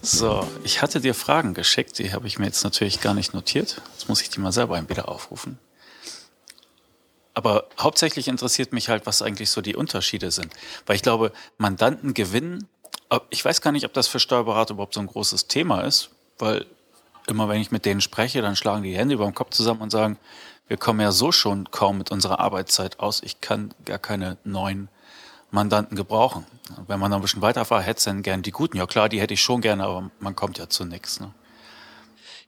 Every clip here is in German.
So, ich hatte dir Fragen geschickt, die habe ich mir jetzt natürlich gar nicht notiert. Jetzt muss ich die mal selber wieder aufrufen. Aber hauptsächlich interessiert mich halt, was eigentlich so die Unterschiede sind. Weil ich glaube, Mandanten gewinnen, ich weiß gar nicht, ob das für Steuerberater überhaupt so ein großes Thema ist, weil immer wenn ich mit denen spreche, dann schlagen die Hände über den Kopf zusammen und sagen, wir kommen ja so schon kaum mit unserer Arbeitszeit aus, ich kann gar keine neuen Mandanten gebrauchen. Wenn man noch ein bisschen weiterfahrt, hätte es dann gern die guten. Ja klar, die hätte ich schon gerne, aber man kommt ja zu nichts. Ne?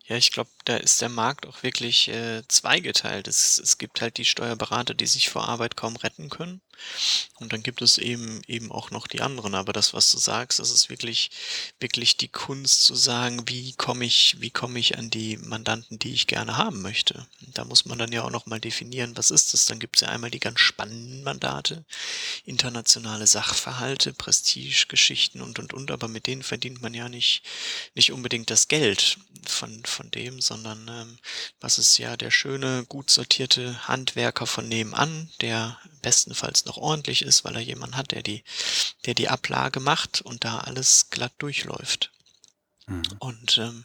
Ja, ich glaube, da ist der Markt auch wirklich äh, zweigeteilt. Es, es gibt halt die Steuerberater, die sich vor Arbeit kaum retten können. Und dann gibt es eben eben auch noch die anderen. Aber das, was du sagst, das ist wirklich wirklich die Kunst zu sagen, wie komme ich, wie komme ich an die Mandanten, die ich gerne haben möchte. Da muss man dann ja auch noch mal definieren, was ist das? Dann gibt es ja einmal die ganz spannenden Mandate, internationale Sachverhalte, Prestigegeschichten und und und. Aber mit denen verdient man ja nicht nicht unbedingt das Geld von von dem, sondern ähm, was ist ja der schöne, gut sortierte Handwerker von nebenan, der bestenfalls noch ordentlich ist, weil er jemanden hat, der die, der die Ablage macht und da alles glatt durchläuft. Mhm. Und ähm,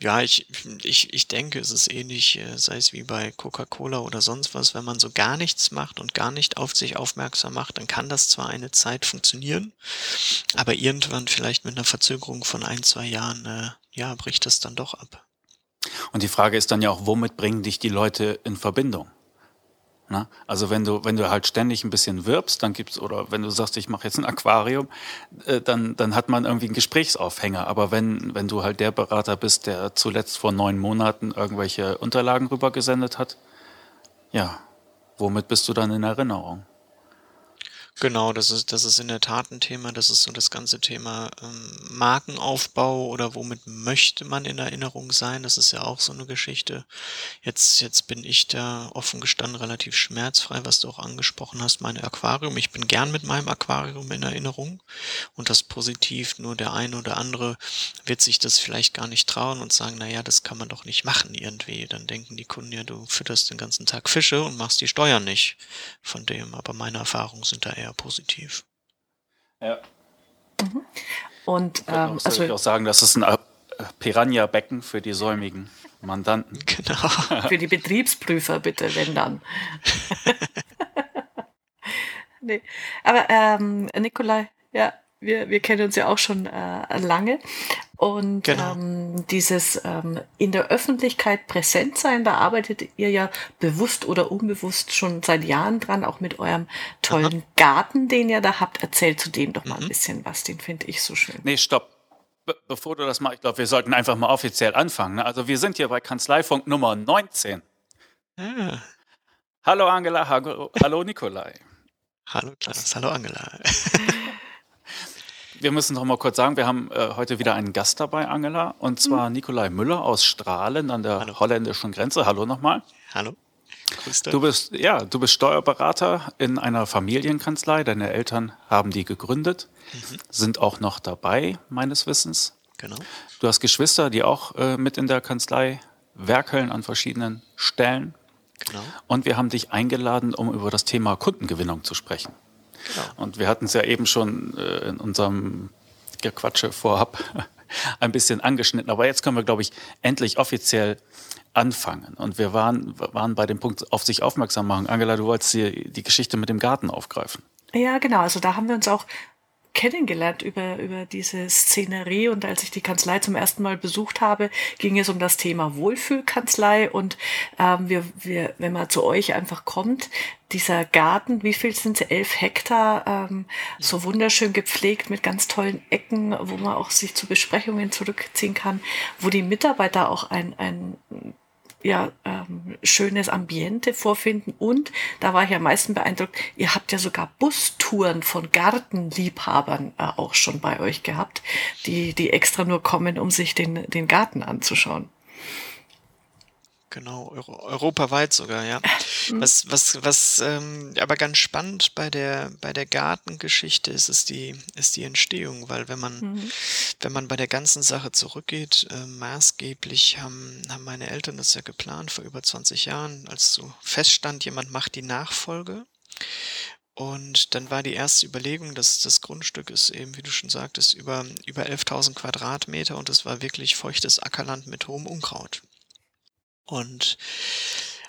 ja, ich, ich, ich denke, es ist ähnlich, äh, sei es wie bei Coca-Cola oder sonst was, wenn man so gar nichts macht und gar nicht auf sich aufmerksam macht, dann kann das zwar eine Zeit funktionieren, aber irgendwann vielleicht mit einer Verzögerung von ein, zwei Jahren, äh, ja, bricht das dann doch ab. Und die Frage ist dann ja auch, womit bringen dich die Leute in Verbindung? Na? Also wenn du, wenn du halt ständig ein bisschen wirbst, dann gibt's, oder wenn du sagst, ich mache jetzt ein Aquarium, äh, dann, dann hat man irgendwie einen Gesprächsaufhänger. Aber wenn, wenn du halt der Berater bist, der zuletzt vor neun Monaten irgendwelche Unterlagen rübergesendet hat, ja, womit bist du dann in Erinnerung? Genau, das ist, das ist in der Tat ein Thema. Das ist so das ganze Thema ähm, Markenaufbau oder womit möchte man in Erinnerung sein. Das ist ja auch so eine Geschichte. Jetzt, jetzt bin ich da offen gestanden relativ schmerzfrei, was du auch angesprochen hast, mein Aquarium. Ich bin gern mit meinem Aquarium in Erinnerung und das positiv. Nur der eine oder andere wird sich das vielleicht gar nicht trauen und sagen, na ja, das kann man doch nicht machen irgendwie. Dann denken die Kunden ja, du fütterst den ganzen Tag Fische und machst die Steuern nicht von dem. Aber meine Erfahrungen sind da eher positiv. Ja. Mhm. Und ähm, auch, also ich auch sagen, das ist ein äh, Piranha-Becken für die säumigen Mandanten. Genau. für die Betriebsprüfer bitte, wenn dann. nee. Aber ähm, Nikolai, ja, wir, wir kennen uns ja auch schon äh, lange. Und genau. ähm, dieses ähm, in der Öffentlichkeit präsent sein, da arbeitet ihr ja bewusst oder unbewusst schon seit Jahren dran, auch mit eurem tollen Aha. Garten, den ihr da habt. Erzählt zu dem doch mal mhm. ein bisschen was, den finde ich so schön. Nee, stopp. Be bevor du das machst, ich glaube, wir sollten einfach mal offiziell anfangen. Ne? Also wir sind hier bei Kanzleifunk Nummer 19. Ah. Hallo Angela, hallo Nikolai. Hallo Klaus, hallo Angela. wir müssen noch mal kurz sagen, wir haben äh, heute wieder einen Gast dabei, Angela, und zwar mhm. Nikolai Müller aus Strahlen an der Hallo. holländischen Grenze. Hallo nochmal. Hallo. Grüß dich. Du bist, ja, du bist Steuerberater in einer Familienkanzlei. Deine Eltern haben die gegründet, mhm. sind auch noch dabei, meines Wissens. Genau. Du hast Geschwister, die auch äh, mit in der Kanzlei werkeln an verschiedenen Stellen. Genau. Und wir haben dich eingeladen, um über das Thema Kundengewinnung zu sprechen. Genau. Und wir hatten es ja eben schon äh, in unserem Gequatsche vorab ein bisschen angeschnitten. Aber jetzt können wir, glaube ich, endlich offiziell anfangen. Und wir waren, waren bei dem Punkt auf sich aufmerksam machen. Angela, du wolltest die, die Geschichte mit dem Garten aufgreifen. Ja, genau. Also da haben wir uns auch kennengelernt über, über diese Szenerie. Und als ich die Kanzlei zum ersten Mal besucht habe, ging es um das Thema Wohlfühlkanzlei. Und ähm, wir, wir, wenn man zu euch einfach kommt, dieser Garten, wie viel sind es? Elf Hektar, ähm, so wunderschön gepflegt mit ganz tollen Ecken, wo man auch sich zu Besprechungen zurückziehen kann, wo die Mitarbeiter auch ein, ein ja, ähm, schönes Ambiente vorfinden. Und da war ich am meisten beeindruckt, ihr habt ja sogar Bustouren von Gartenliebhabern äh, auch schon bei euch gehabt, die, die extra nur kommen, um sich den, den Garten anzuschauen. Genau, Euro, europaweit sogar, ja. Mhm. Was, was, was ähm, aber ganz spannend bei der, bei der Gartengeschichte ist, ist die, ist die Entstehung, weil wenn man, mhm. wenn man bei der ganzen Sache zurückgeht, äh, maßgeblich haben, haben meine Eltern das ja geplant vor über 20 Jahren, als so feststand, jemand macht die Nachfolge. Und dann war die erste Überlegung, dass das Grundstück ist eben, wie du schon sagtest, über, über 11.000 Quadratmeter und es war wirklich feuchtes Ackerland mit hohem Unkraut. Und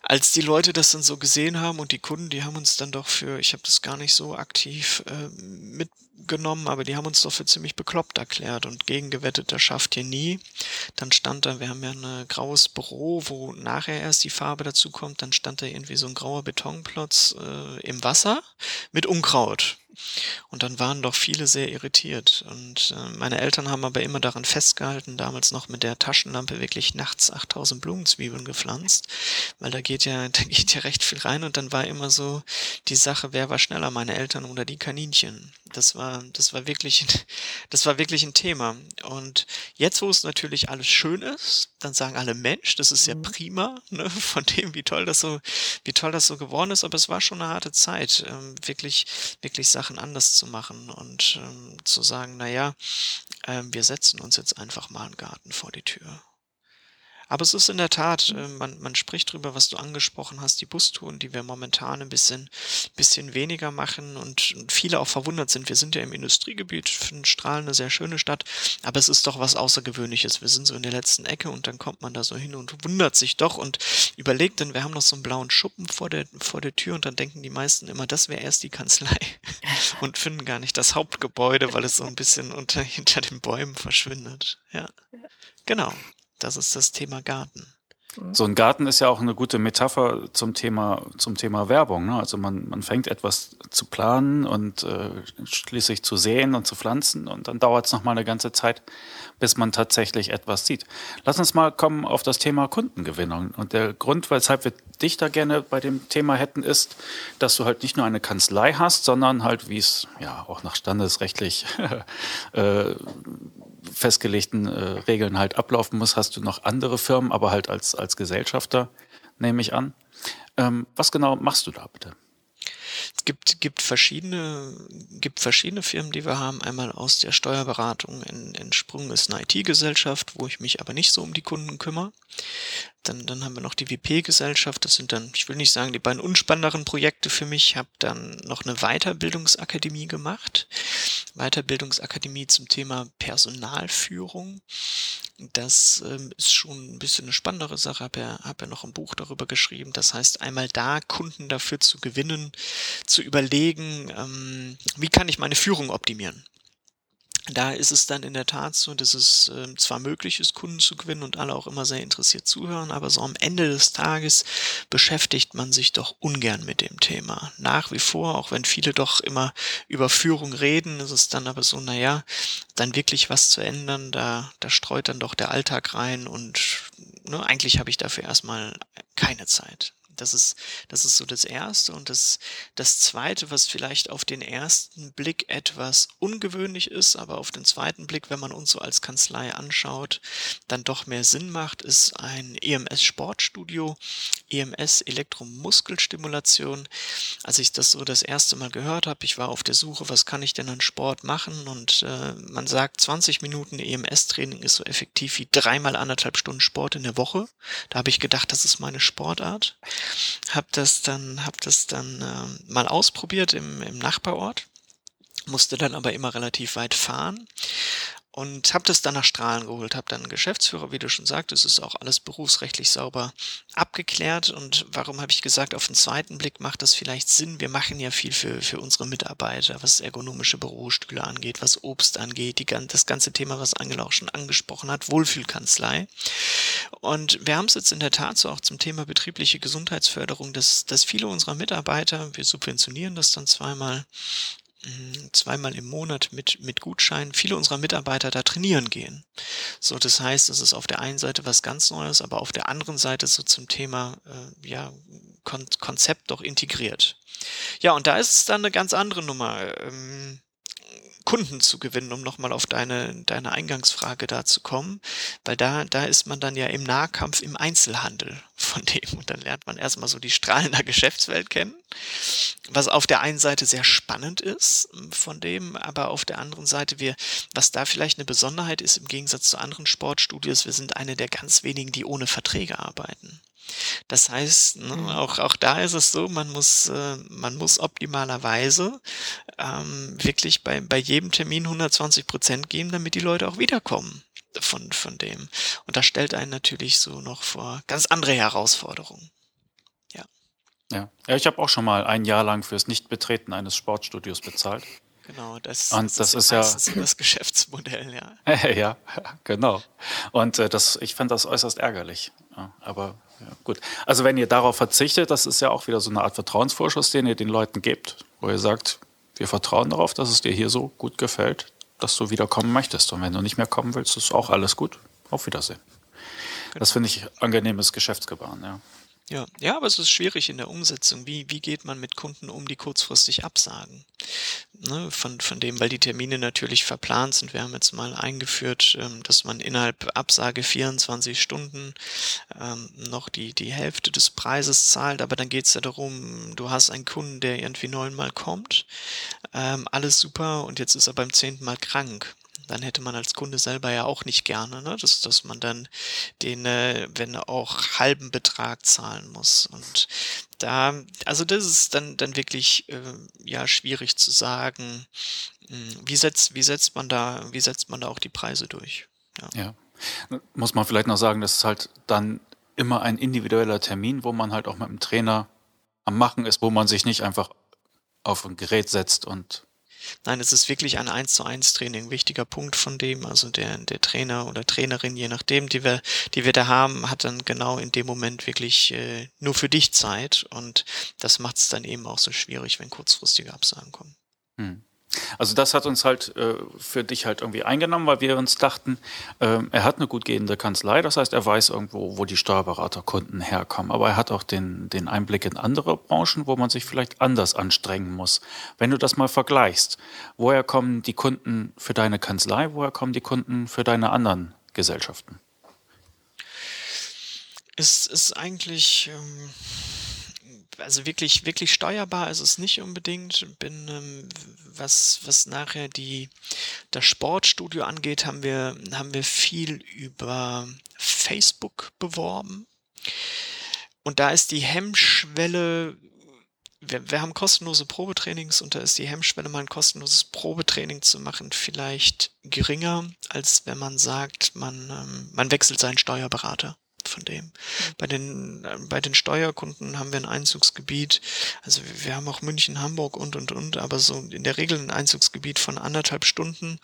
als die Leute das dann so gesehen haben und die Kunden, die haben uns dann doch für, ich habe das gar nicht so aktiv äh, mitgenommen, aber die haben uns doch für ziemlich bekloppt erklärt und gegengewettet, das schafft ihr nie. Dann stand da, wir haben ja ein graues Büro, wo nachher erst die Farbe dazu kommt, dann stand da irgendwie so ein grauer Betonplotz äh, im Wasser mit Unkraut. Und dann waren doch viele sehr irritiert. Und äh, meine Eltern haben aber immer daran festgehalten, damals noch mit der Taschenlampe wirklich nachts 8000 Blumenzwiebeln gepflanzt, weil da geht ja, da geht ja recht viel rein. Und dann war immer so die Sache, wer war schneller, meine Eltern oder die Kaninchen. Das war, das war wirklich, das war wirklich ein Thema. Und jetzt, wo es natürlich alles schön ist, dann sagen alle Mensch, das ist ja mhm. prima, ne, von dem, wie toll das so, wie toll das so geworden ist. Aber es war schon eine harte Zeit, ähm, wirklich, wirklich Sachen anders zu machen und ähm, zu sagen, naja, äh, wir setzen uns jetzt einfach mal einen Garten vor die Tür. Aber es ist in der Tat, äh, man, man spricht drüber, was du angesprochen hast, die Bustouren, die wir momentan ein bisschen, bisschen weniger machen und, viele auch verwundert sind. Wir sind ja im Industriegebiet, finden Strahlen eine sehr schöne Stadt, aber es ist doch was Außergewöhnliches. Wir sind so in der letzten Ecke und dann kommt man da so hin und wundert sich doch und überlegt dann, wir haben noch so einen blauen Schuppen vor der, vor der Tür und dann denken die meisten immer, das wäre erst die Kanzlei und finden gar nicht das Hauptgebäude, weil es so ein bisschen unter, hinter den Bäumen verschwindet. Ja. Genau. Das ist das Thema Garten. So ein Garten ist ja auch eine gute Metapher zum Thema, zum Thema Werbung. Ne? Also man, man fängt etwas zu planen und äh, schließlich zu säen und zu pflanzen und dann dauert es nochmal eine ganze Zeit, bis man tatsächlich etwas sieht. Lass uns mal kommen auf das Thema Kundengewinnung. Und der Grund, weshalb wir dich da gerne bei dem Thema hätten, ist, dass du halt nicht nur eine Kanzlei hast, sondern halt, wie es ja auch nach standesrechtlich äh, festgelegten äh, Regeln halt ablaufen muss, hast du noch andere Firmen, aber halt als, als Gesellschafter, nehme ich an. Ähm, was genau machst du da bitte? Es gibt, gibt, verschiedene, gibt verschiedene Firmen, die wir haben. Einmal aus der Steuerberatung entsprungen ist eine IT-Gesellschaft, wo ich mich aber nicht so um die Kunden kümmere. Dann, dann haben wir noch die WP-Gesellschaft. Das sind dann, ich will nicht sagen, die beiden unspannenderen Projekte für mich. Ich habe dann noch eine Weiterbildungsakademie gemacht. Weiterbildungsakademie zum Thema Personalführung. Das ähm, ist schon ein bisschen eine spannendere Sache. Habe ja, hab ja noch ein Buch darüber geschrieben. Das heißt, einmal da Kunden dafür zu gewinnen, zu überlegen, ähm, wie kann ich meine Führung optimieren. Da ist es dann in der Tat so, dass es äh, zwar möglich ist, Kunden zu gewinnen und alle auch immer sehr interessiert zuhören, aber so am Ende des Tages beschäftigt man sich doch ungern mit dem Thema. Nach wie vor, auch wenn viele doch immer über Führung reden, ist es dann aber so, naja, dann wirklich was zu ändern, da, da streut dann doch der Alltag rein und ne, eigentlich habe ich dafür erstmal keine Zeit. Das ist, das ist so das Erste. Und das, das Zweite, was vielleicht auf den ersten Blick etwas ungewöhnlich ist, aber auf den zweiten Blick, wenn man uns so als Kanzlei anschaut, dann doch mehr Sinn macht, ist ein EMS-Sportstudio, EMS Elektromuskelstimulation. Als ich das so das erste Mal gehört habe, ich war auf der Suche, was kann ich denn an Sport machen? Und äh, man sagt, 20 Minuten EMS-Training ist so effektiv wie dreimal anderthalb Stunden Sport in der Woche. Da habe ich gedacht, das ist meine Sportart. Hab das dann, hab das dann äh, mal ausprobiert im, im Nachbarort, musste dann aber immer relativ weit fahren und habe das dann nach Strahlen geholt, habe dann einen Geschäftsführer, wie du schon sagtest, ist auch alles berufsrechtlich sauber abgeklärt. Und warum habe ich gesagt, auf den zweiten Blick macht das vielleicht Sinn, wir machen ja viel für, für unsere Mitarbeiter, was ergonomische Bürostühle angeht, was Obst angeht, die, das ganze Thema, was Angela auch schon angesprochen hat, Wohlfühlkanzlei. Und wir haben es jetzt in der Tat so auch zum Thema betriebliche Gesundheitsförderung, dass, dass viele unserer Mitarbeiter, wir subventionieren das dann zweimal, zweimal im Monat mit, mit Gutschein viele unserer Mitarbeiter da trainieren gehen. So, das heißt, es ist auf der einen Seite was ganz Neues, aber auf der anderen Seite so zum Thema, äh, ja, Kon Konzept doch integriert. Ja, und da ist es dann eine ganz andere Nummer. Ähm, Kunden zu gewinnen, um nochmal auf deine, deine Eingangsfrage da zu kommen, weil da, da ist man dann ja im Nahkampf im Einzelhandel von dem. Und dann lernt man erstmal so die strahlende Geschäftswelt kennen. Was auf der einen Seite sehr spannend ist von dem, aber auf der anderen Seite wir, was da vielleicht eine Besonderheit ist im Gegensatz zu anderen Sportstudios, wir sind eine der ganz wenigen, die ohne Verträge arbeiten. Das heißt, ne, mhm. auch, auch da ist es so, man muss, äh, man muss optimalerweise ähm, wirklich bei, bei jedem Termin 120 Prozent geben, damit die Leute auch wiederkommen von, von dem. Und das stellt einen natürlich so noch vor ganz andere Herausforderungen. Ja. Ja, ja ich habe auch schon mal ein Jahr lang fürs Nichtbetreten eines Sportstudios bezahlt. Genau, das, und das, das ist ja das Geschäftsmodell, ja. ja, genau. Und äh, das, ich fand das äußerst ärgerlich. Ja, aber ja, gut. Also wenn ihr darauf verzichtet, das ist ja auch wieder so eine Art Vertrauensvorschuss, den ihr den Leuten gebt, wo ihr sagt, wir vertrauen darauf, dass es dir hier so gut gefällt, dass du wieder kommen möchtest. Und wenn du nicht mehr kommen willst, ist auch alles gut. Auf Wiedersehen. Das finde ich angenehmes Geschäftsgebaren, ja. Ja, ja, aber es ist schwierig in der Umsetzung. Wie, wie geht man mit Kunden um, die kurzfristig absagen? Ne, von, von dem, weil die Termine natürlich verplant sind. Wir haben jetzt mal eingeführt, ähm, dass man innerhalb Absage 24 Stunden ähm, noch die, die Hälfte des Preises zahlt, aber dann geht es ja darum, du hast einen Kunden, der irgendwie neunmal kommt, ähm, alles super und jetzt ist er beim zehnten Mal krank dann hätte man als Kunde selber ja auch nicht gerne, ne? dass, dass man dann den, äh, wenn auch halben Betrag zahlen muss. Und da, also das ist dann, dann wirklich äh, ja schwierig zu sagen, hm, wie setzt, wie setzt man da, wie setzt man da auch die Preise durch? Ja. ja. Muss man vielleicht noch sagen, das ist halt dann immer ein individueller Termin, wo man halt auch mit dem Trainer am Machen ist, wo man sich nicht einfach auf ein Gerät setzt und Nein, es ist wirklich ein 1 zu 1 Training. Wichtiger Punkt von dem, also der, der Trainer oder Trainerin, je nachdem, die wir, die wir da haben, hat dann genau in dem Moment wirklich äh, nur für dich Zeit und das macht es dann eben auch so schwierig, wenn kurzfristige Absagen kommen. Hm. Also das hat uns halt äh, für dich halt irgendwie eingenommen, weil wir uns dachten, äh, er hat eine gut gehende Kanzlei, das heißt, er weiß irgendwo, wo die Steuerberaterkunden herkommen. Aber er hat auch den, den Einblick in andere Branchen, wo man sich vielleicht anders anstrengen muss. Wenn du das mal vergleichst, woher kommen die Kunden für deine Kanzlei, woher kommen die Kunden für deine anderen Gesellschaften? Es ist eigentlich... Ähm also wirklich, wirklich steuerbar ist es nicht unbedingt. Bin, ähm, was, was nachher die, das Sportstudio angeht, haben wir, haben wir viel über Facebook beworben. Und da ist die Hemmschwelle, wir, wir haben kostenlose Probetrainings und da ist die Hemmschwelle, mal ein kostenloses Probetraining zu machen, vielleicht geringer, als wenn man sagt, man, ähm, man wechselt seinen Steuerberater von dem. Bei den, äh, bei den Steuerkunden haben wir ein Einzugsgebiet, also wir haben auch München, Hamburg und, und, und, aber so in der Regel ein Einzugsgebiet von anderthalb Stunden.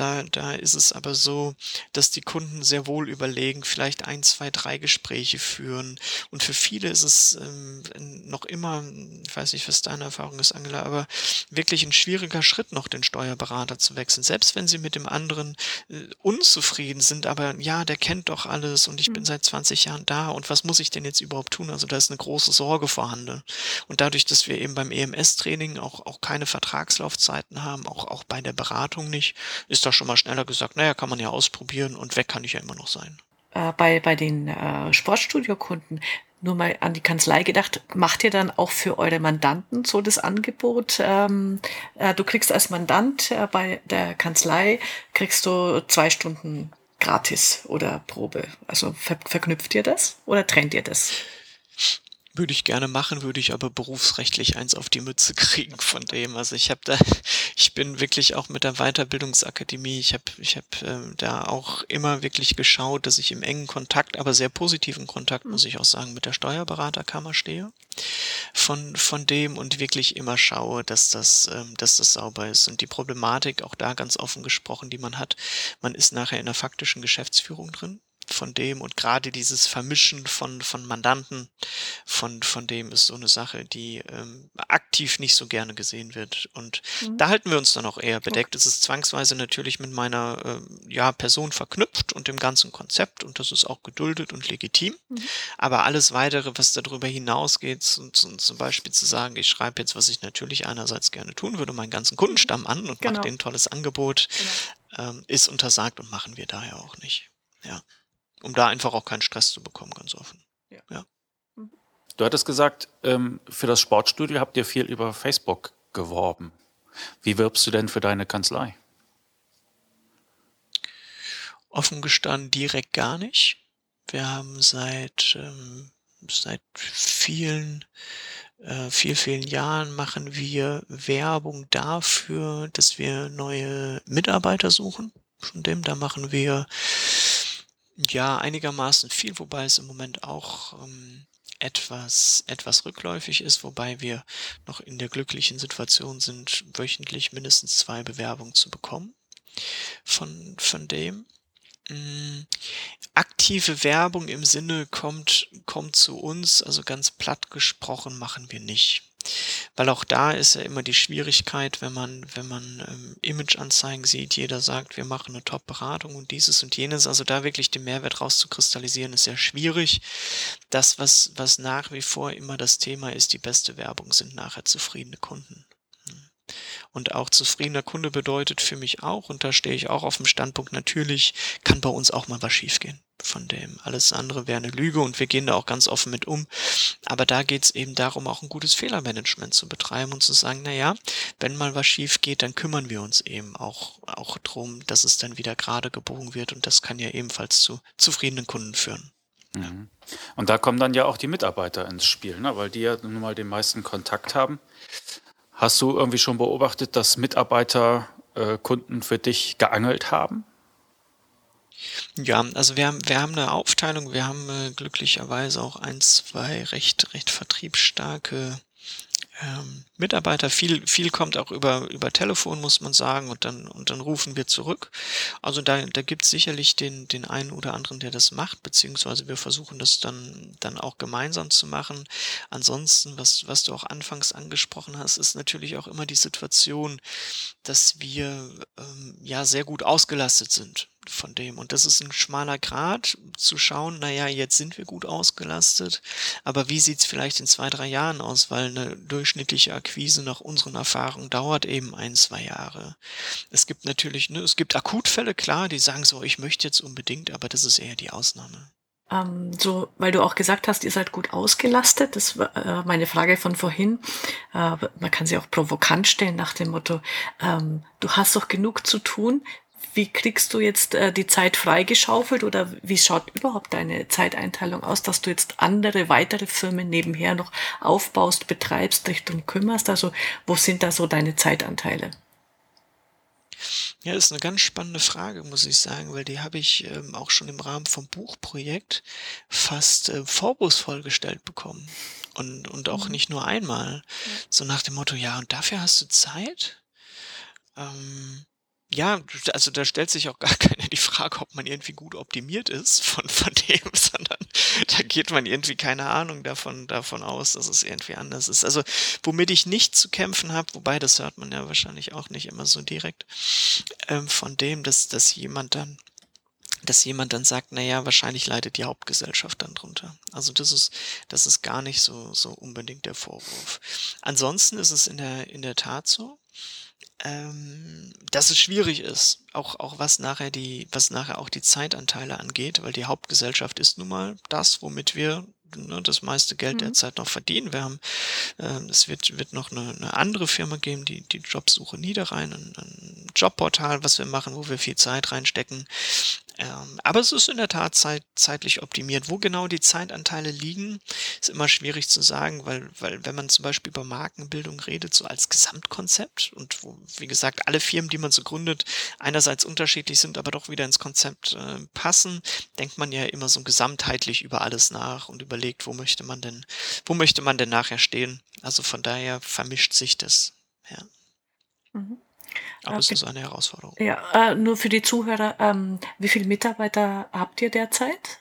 Da, da ist es aber so, dass die Kunden sehr wohl überlegen, vielleicht ein, zwei, drei Gespräche führen. Und für viele ist es ähm, noch immer, ich weiß nicht, was deine Erfahrung ist, Angela, aber wirklich ein schwieriger Schritt, noch den Steuerberater zu wechseln. Selbst wenn sie mit dem anderen äh, unzufrieden sind, aber ja, der kennt doch alles und ich bin mhm. seit 20 20 Jahren da und was muss ich denn jetzt überhaupt tun? Also da ist eine große Sorge vorhanden. Und dadurch, dass wir eben beim EMS-Training auch, auch keine Vertragslaufzeiten haben, auch, auch bei der Beratung nicht, ist da schon mal schneller gesagt, naja, kann man ja ausprobieren und weg kann ich ja immer noch sein. Äh, bei, bei den äh, Sportstudiokunden, nur mal an die Kanzlei gedacht, macht ihr dann auch für eure Mandanten so das Angebot? Ähm, äh, du kriegst als Mandant äh, bei der Kanzlei, kriegst du zwei Stunden gratis oder Probe? Also ver verknüpft ihr das oder trennt ihr das? Würde ich gerne machen, würde ich aber berufsrechtlich eins auf die Mütze kriegen von dem. Also ich habe da, ich bin wirklich auch mit der Weiterbildungsakademie, ich habe ich hab, äh, da auch immer wirklich geschaut, dass ich im engen Kontakt, aber sehr positiven Kontakt, muss ich auch sagen, mit der Steuerberaterkammer stehe von, von dem und wirklich immer schaue, dass das, ähm, dass das sauber ist. Und die Problematik, auch da ganz offen gesprochen, die man hat, man ist nachher in der faktischen Geschäftsführung drin von dem und gerade dieses Vermischen von, von Mandanten, von, von dem ist so eine Sache, die ähm, aktiv nicht so gerne gesehen wird. Und mhm. da halten wir uns dann auch eher bedeckt. Okay. Es ist zwangsweise natürlich mit meiner äh, ja, Person verknüpft und dem ganzen Konzept und das ist auch geduldet und legitim. Mhm. Aber alles weitere, was darüber hinausgeht, zum, zum Beispiel zu sagen, ich schreibe jetzt, was ich natürlich einerseits gerne tun würde, meinen ganzen Kundenstamm an und genau. mache denen ein tolles Angebot, genau. ähm, ist untersagt und machen wir daher auch nicht. Ja um da einfach auch keinen Stress zu bekommen, ganz offen. Ja. ja. Mhm. Du hattest gesagt, ähm, für das Sportstudio habt ihr viel über Facebook geworben. Wie wirbst du denn für deine Kanzlei? Offen gestanden direkt gar nicht. Wir haben seit, ähm, seit vielen, äh, vielen, vielen Jahren machen wir Werbung dafür, dass wir neue Mitarbeiter suchen. Von dem, da machen wir ja einigermaßen viel, wobei es im Moment auch ähm, etwas, etwas rückläufig ist, wobei wir noch in der glücklichen Situation sind, wöchentlich mindestens zwei Bewerbungen zu bekommen von, von dem. Mm, aktive Werbung im Sinne kommt, kommt zu uns, also ganz platt gesprochen machen wir nicht. Weil auch da ist ja immer die Schwierigkeit, wenn man, wenn man ähm, Imageanzeigen sieht, jeder sagt, wir machen eine Top-Beratung und dieses und jenes. Also da wirklich den Mehrwert rauszukristallisieren, ist sehr schwierig. Das, was, was nach wie vor immer das Thema ist, die beste Werbung sind nachher zufriedene Kunden. Und auch zufriedener Kunde bedeutet für mich auch, und da stehe ich auch auf dem Standpunkt, natürlich kann bei uns auch mal was schiefgehen. Von dem alles andere wäre eine Lüge und wir gehen da auch ganz offen mit um. Aber da geht es eben darum, auch ein gutes Fehlermanagement zu betreiben und zu sagen, na ja, wenn mal was schief geht, dann kümmern wir uns eben auch, auch drum, dass es dann wieder gerade gebogen wird und das kann ja ebenfalls zu zufriedenen Kunden führen. Mhm. Und da kommen dann ja auch die Mitarbeiter ins Spiel, ne? weil die ja nun mal den meisten Kontakt haben. Hast du irgendwie schon beobachtet, dass Mitarbeiter äh, Kunden für dich geangelt haben? Ja, also wir haben, wir haben eine Aufteilung, wir haben äh, glücklicherweise auch ein, zwei recht, recht vertriebsstarke ähm, Mitarbeiter. Viel, viel kommt auch über, über Telefon, muss man sagen, und dann, und dann rufen wir zurück. Also da, da gibt es sicherlich den, den einen oder anderen, der das macht, beziehungsweise wir versuchen das dann, dann auch gemeinsam zu machen. Ansonsten, was, was du auch anfangs angesprochen hast, ist natürlich auch immer die Situation, dass wir ähm, ja sehr gut ausgelastet sind von dem. Und das ist ein schmaler Grad, zu schauen, naja, jetzt sind wir gut ausgelastet, aber wie sieht's vielleicht in zwei, drei Jahren aus, weil eine durchschnittliche Akquise nach unseren Erfahrungen dauert eben ein, zwei Jahre. Es gibt natürlich, ne, es gibt Akutfälle, klar, die sagen so, ich möchte jetzt unbedingt, aber das ist eher die Ausnahme. Ähm, so, weil du auch gesagt hast, ihr seid gut ausgelastet. Das war äh, meine Frage von vorhin. Äh, man kann sie auch provokant stellen nach dem Motto, ähm, du hast doch genug zu tun wie kriegst du jetzt äh, die Zeit freigeschaufelt oder wie schaut überhaupt deine Zeiteinteilung aus, dass du jetzt andere weitere Firmen nebenher noch aufbaust, betreibst, dich darum kümmerst? Also wo sind da so deine Zeitanteile? Ja, ist eine ganz spannende Frage, muss ich sagen, weil die habe ich ähm, auch schon im Rahmen vom Buchprojekt fast äh, vorwurfsvoll gestellt bekommen. Und, und auch mhm. nicht nur einmal. So nach dem Motto, ja, und dafür hast du Zeit? Ähm, ja, also da stellt sich auch gar keine die Frage, ob man irgendwie gut optimiert ist von, von dem, sondern da geht man irgendwie keine Ahnung davon, davon aus, dass es irgendwie anders ist. Also womit ich nicht zu kämpfen habe, wobei das hört man ja wahrscheinlich auch nicht immer so direkt, ähm, von dem, dass, dass jemand dann dass jemand dann sagt, na ja, wahrscheinlich leidet die Hauptgesellschaft dann drunter. Also das ist, das ist gar nicht so, so unbedingt der Vorwurf. Ansonsten ist es in der, in der Tat so, ähm, dass es schwierig ist, auch, auch was nachher die, was nachher auch die Zeitanteile angeht, weil die Hauptgesellschaft ist nun mal das, womit wir ne, das meiste Geld mhm. derzeit noch verdienen. Wir haben, äh, es wird, wird noch eine, eine andere Firma geben, die, die Jobsuche Niederrhein, ein, ein Jobportal, was wir machen, wo wir viel Zeit reinstecken. Ähm, aber es ist in der Tat zeit, zeitlich optimiert. Wo genau die Zeitanteile liegen, ist immer schwierig zu sagen, weil, weil wenn man zum Beispiel über Markenbildung redet, so als Gesamtkonzept und wo, wie gesagt, alle Firmen, die man so gründet, einerseits unterschiedlich sind, aber doch wieder ins Konzept äh, passen, denkt man ja immer so gesamtheitlich über alles nach und überlegt, wo möchte man denn, wo möchte man denn nachher stehen. Also von daher vermischt sich das. Ja. Mhm. Aber es ist eine Herausforderung. Ja, äh, nur für die Zuhörer, ähm, wie viele Mitarbeiter habt ihr derzeit?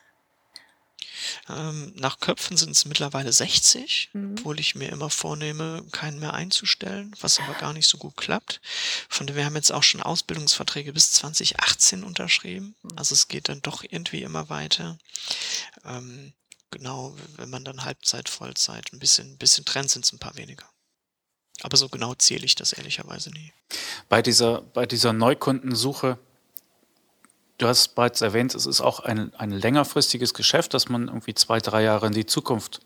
Ähm, nach Köpfen sind es mittlerweile 60, mhm. obwohl ich mir immer vornehme, keinen mehr einzustellen, was aber gar nicht so gut klappt. Von dem wir haben jetzt auch schon Ausbildungsverträge bis 2018 unterschrieben. Mhm. Also es geht dann doch irgendwie immer weiter. Ähm, genau, wenn man dann Halbzeit, Vollzeit ein bisschen, ein bisschen trennt, sind es ein paar weniger. Aber so genau zähle ich das ehrlicherweise nie. Bei dieser, bei dieser Neukundensuche, du hast bereits erwähnt, es ist auch ein, ein längerfristiges Geschäft, dass man irgendwie zwei, drei Jahre in die Zukunft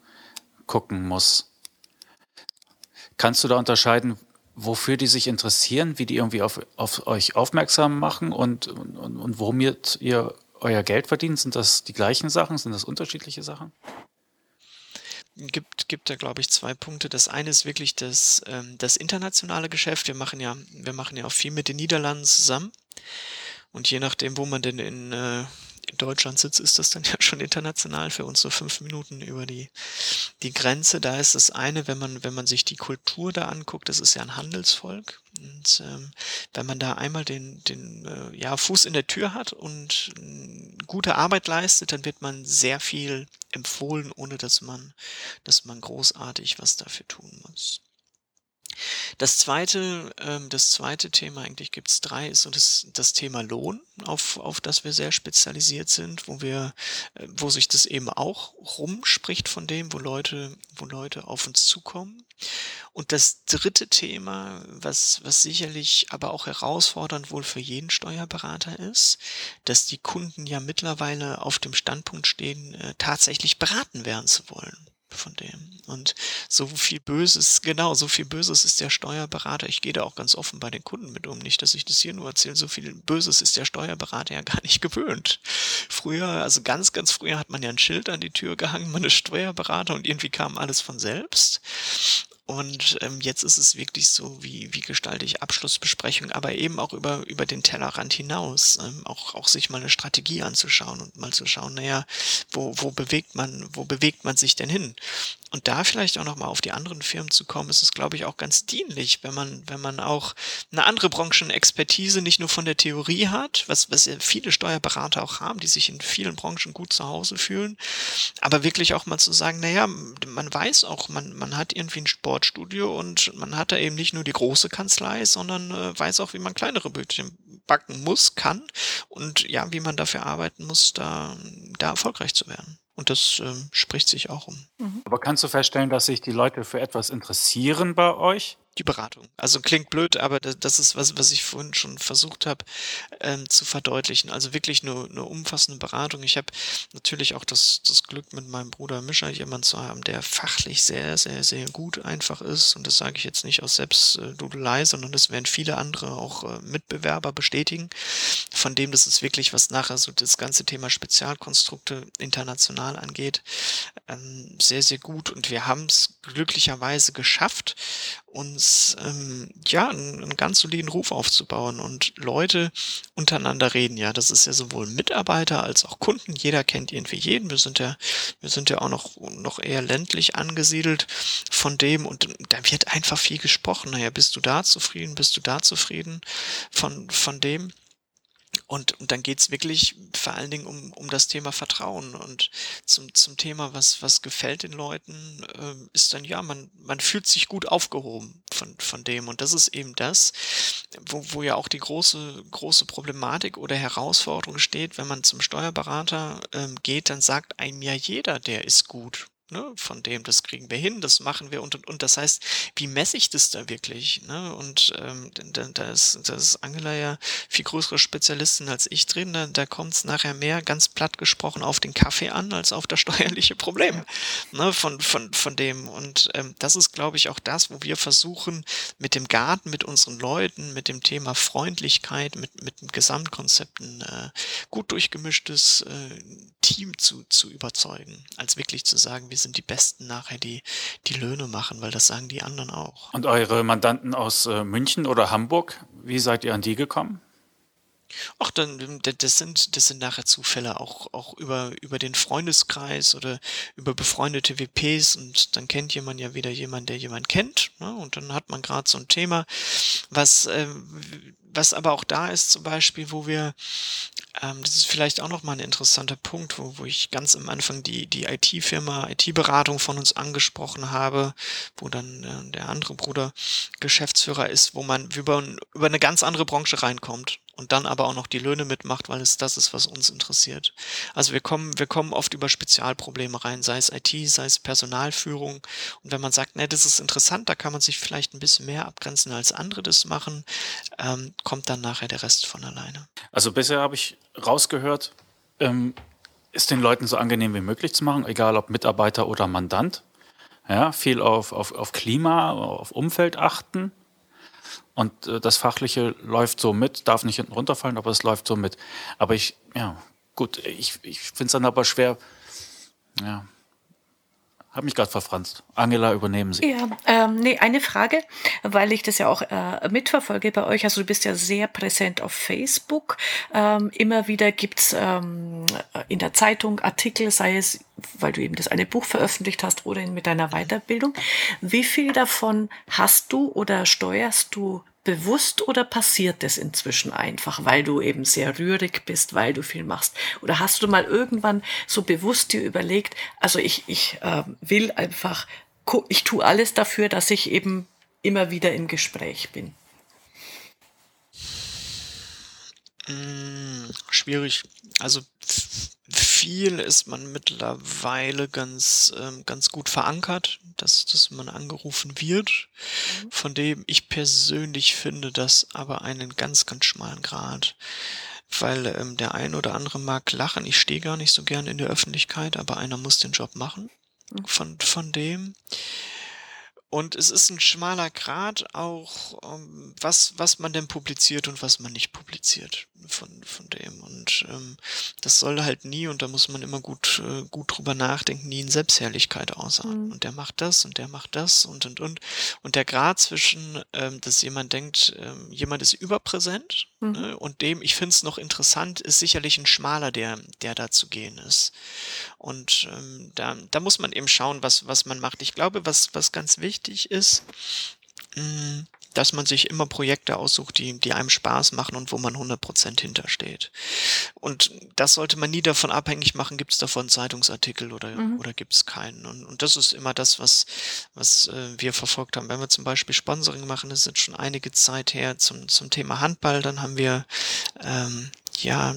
gucken muss. Kannst du da unterscheiden, wofür die sich interessieren, wie die irgendwie auf, auf euch aufmerksam machen und, und, und womit ihr euer Geld verdient? Sind das die gleichen Sachen? Sind das unterschiedliche Sachen? Gibt, gibt da, glaube ich, zwei Punkte. Das eine ist wirklich das, ähm, das internationale Geschäft. Wir machen ja, wir machen ja auch viel mit den Niederlanden zusammen. Und je nachdem, wo man denn in, äh, in Deutschland sitzt, ist das dann ja schon international für uns so fünf Minuten über die, die Grenze. Da ist das eine, wenn man, wenn man sich die Kultur da anguckt, das ist ja ein Handelsvolk. Und ähm, wenn man da einmal den, den äh, ja, Fuß in der Tür hat und äh, gute Arbeit leistet, dann wird man sehr viel empfohlen, ohne dass man, dass man großartig was dafür tun muss. Das zweite, ähm, das zweite Thema, eigentlich gibt es drei, ist so das, das Thema Lohn, auf, auf das wir sehr spezialisiert sind, wo wir, äh, wo sich das eben auch rumspricht von dem, wo Leute, wo Leute auf uns zukommen. Und das dritte Thema, was, was sicherlich aber auch herausfordernd wohl für jeden Steuerberater ist, dass die Kunden ja mittlerweile auf dem Standpunkt stehen, äh, tatsächlich beraten werden zu wollen von dem. Und so viel Böses, genau, so viel Böses ist der Steuerberater. Ich gehe da auch ganz offen bei den Kunden mit um. Nicht, dass ich das hier nur erzähle. So viel Böses ist der Steuerberater ja gar nicht gewöhnt. Früher, also ganz, ganz früher hat man ja ein Schild an die Tür gehangen, man ist Steuerberater und irgendwie kam alles von selbst. Und ähm, jetzt ist es wirklich so, wie, wie gestalte ich Abschlussbesprechung, aber eben auch über, über den Tellerrand hinaus, ähm, auch, auch sich mal eine Strategie anzuschauen und mal zu schauen, naja, wo, wo bewegt man, wo bewegt man sich denn hin? Und da vielleicht auch nochmal auf die anderen Firmen zu kommen, ist es, glaube ich, auch ganz dienlich, wenn man, wenn man auch eine andere Branchenexpertise nicht nur von der Theorie hat, was, was viele Steuerberater auch haben, die sich in vielen Branchen gut zu Hause fühlen, aber wirklich auch mal zu sagen, naja, man weiß auch, man, man hat irgendwie ein Sportstudio und man hat da eben nicht nur die große Kanzlei, sondern äh, weiß auch, wie man kleinere Bötchen backen muss, kann und ja, wie man dafür arbeiten muss, da, da erfolgreich zu werden. Und das ähm, spricht sich auch um. Aber kannst du feststellen, dass sich die Leute für etwas interessieren bei euch? Die Beratung. Also klingt blöd, aber das ist was, was ich vorhin schon versucht habe ähm, zu verdeutlichen. Also wirklich eine, eine umfassende Beratung. Ich habe natürlich auch das, das Glück, mit meinem Bruder Mischa jemanden zu haben, der fachlich sehr, sehr, sehr gut einfach ist. Und das sage ich jetzt nicht aus Selbstdudelei, sondern das werden viele andere auch äh, Mitbewerber bestätigen. Von dem, das ist wirklich, was nachher so das ganze Thema Spezialkonstrukte international angeht, ähm, sehr, sehr gut. Und wir haben es glücklicherweise geschafft, uns ähm, ja einen, einen, ganz soliden Ruf aufzubauen und Leute untereinander reden. Ja, das ist ja sowohl Mitarbeiter als auch Kunden. Jeder kennt irgendwie jeden. Wir sind ja, wir sind ja auch noch noch eher ländlich angesiedelt von dem und da wird einfach viel gesprochen. Naja, bist du da zufrieden? Bist du da zufrieden von von dem? Und, und dann geht's wirklich vor allen Dingen um, um das Thema Vertrauen. Und zum, zum Thema, was, was gefällt den Leuten, äh, ist dann, ja, man, man fühlt sich gut aufgehoben von, von dem. Und das ist eben das, wo, wo ja auch die große, große Problematik oder Herausforderung steht, wenn man zum Steuerberater ähm, geht, dann sagt einem ja jeder, der ist gut ne, von dem, das kriegen wir hin, das machen wir und und und. Das heißt, wie messe ich das da wirklich? Ne? Und ähm, da, da, ist, da ist Angela ja viel größere Spezialistin als ich drin. Da, da kommt es nachher mehr, ganz platt gesprochen, auf den Kaffee an, als auf das steuerliche Problem ne, von, von, von dem. Und ähm, das ist, glaube ich, auch das, wo wir versuchen, mit dem Garten, mit unseren Leuten, mit dem Thema Freundlichkeit, mit, mit Gesamtkonzept ein äh, gut durchgemischtes äh, Team zu, zu überzeugen, als wirklich zu sagen, wir sind die Besten nachher, die die Löhne machen, weil das sagen die anderen auch. Und eure Mandanten aus äh, München oder Hamburg, wie seid ihr an die gekommen? Ach, dann, das sind, das sind nachher Zufälle, auch, auch über, über den Freundeskreis oder über befreundete WPs und dann kennt jemand ja wieder jemand, der jemand kennt. Ne? Und dann hat man gerade so ein Thema, was, äh, was aber auch da ist, zum Beispiel, wo wir, ähm, das ist vielleicht auch nochmal ein interessanter Punkt, wo, wo ich ganz am Anfang die, die IT-Firma, IT-Beratung von uns angesprochen habe, wo dann äh, der andere Bruder Geschäftsführer ist, wo man über, über eine ganz andere Branche reinkommt und dann aber auch noch die Löhne mitmacht, weil es das ist, was uns interessiert. Also wir kommen, wir kommen oft über Spezialprobleme rein, sei es IT, sei es Personalführung. Und wenn man sagt, ne, das ist interessant, da kann man sich vielleicht ein bisschen mehr abgrenzen, als andere das machen, ähm, kommt dann nachher der Rest von alleine. Also bisher habe ich rausgehört, ähm, ist den Leuten so angenehm wie möglich zu machen, egal ob Mitarbeiter oder Mandant. ja, viel auf, auf, auf Klima, auf Umfeld achten. Und äh, das Fachliche läuft so mit, darf nicht hinten runterfallen, aber es läuft so mit. Aber ich, ja, gut, ich, ich finde es dann aber schwer, ja, habe mich gerade verfranst. Angela, übernehmen Sie. Ja, ähm, nee, eine Frage, weil ich das ja auch äh, mitverfolge bei euch. Also du bist ja sehr präsent auf Facebook. Ähm, immer wieder gibt's ähm, in der Zeitung Artikel, sei es, weil du eben das eine Buch veröffentlicht hast oder mit deiner Weiterbildung. Wie viel davon hast du oder steuerst du bewusst oder passiert das inzwischen einfach, weil du eben sehr rührig bist, weil du viel machst? Oder hast du mal irgendwann so bewusst dir überlegt, also ich, ich äh, will einfach, ich tue alles dafür, dass ich eben immer wieder im Gespräch bin? Hm, schwierig. Also viel ist man mittlerweile ganz, ähm, ganz gut verankert, dass, dass man angerufen wird, mhm. von dem ich persönlich finde das aber einen ganz, ganz schmalen Grad. Weil ähm, der ein oder andere mag lachen, ich stehe gar nicht so gern in der Öffentlichkeit, aber einer muss den Job machen. Mhm. Von, von dem. Und es ist ein schmaler Grad auch, ähm, was, was man denn publiziert und was man nicht publiziert von, von dem. Und ähm, das soll halt nie, und da muss man immer gut, äh, gut drüber nachdenken, nie in Selbstherrlichkeit ausarten. Mhm. Und der macht das und der macht das und und und. Und der Grad zwischen, ähm, dass jemand denkt, ähm, jemand ist überpräsent mhm. ne, und dem, ich finde es noch interessant, ist sicherlich ein schmaler, der, der da zu gehen ist. Und ähm, da, da muss man eben schauen, was, was man macht. Ich glaube, was, was ganz wichtig ist, mh, mm, dass man sich immer Projekte aussucht, die, die einem Spaß machen und wo man 100% hintersteht. Und das sollte man nie davon abhängig machen, gibt es davon Zeitungsartikel oder, mhm. oder gibt es keinen. Und, und das ist immer das, was, was äh, wir verfolgt haben. Wenn wir zum Beispiel Sponsoring machen, das ist jetzt schon einige Zeit her zum, zum Thema Handball, dann haben wir ähm, ja,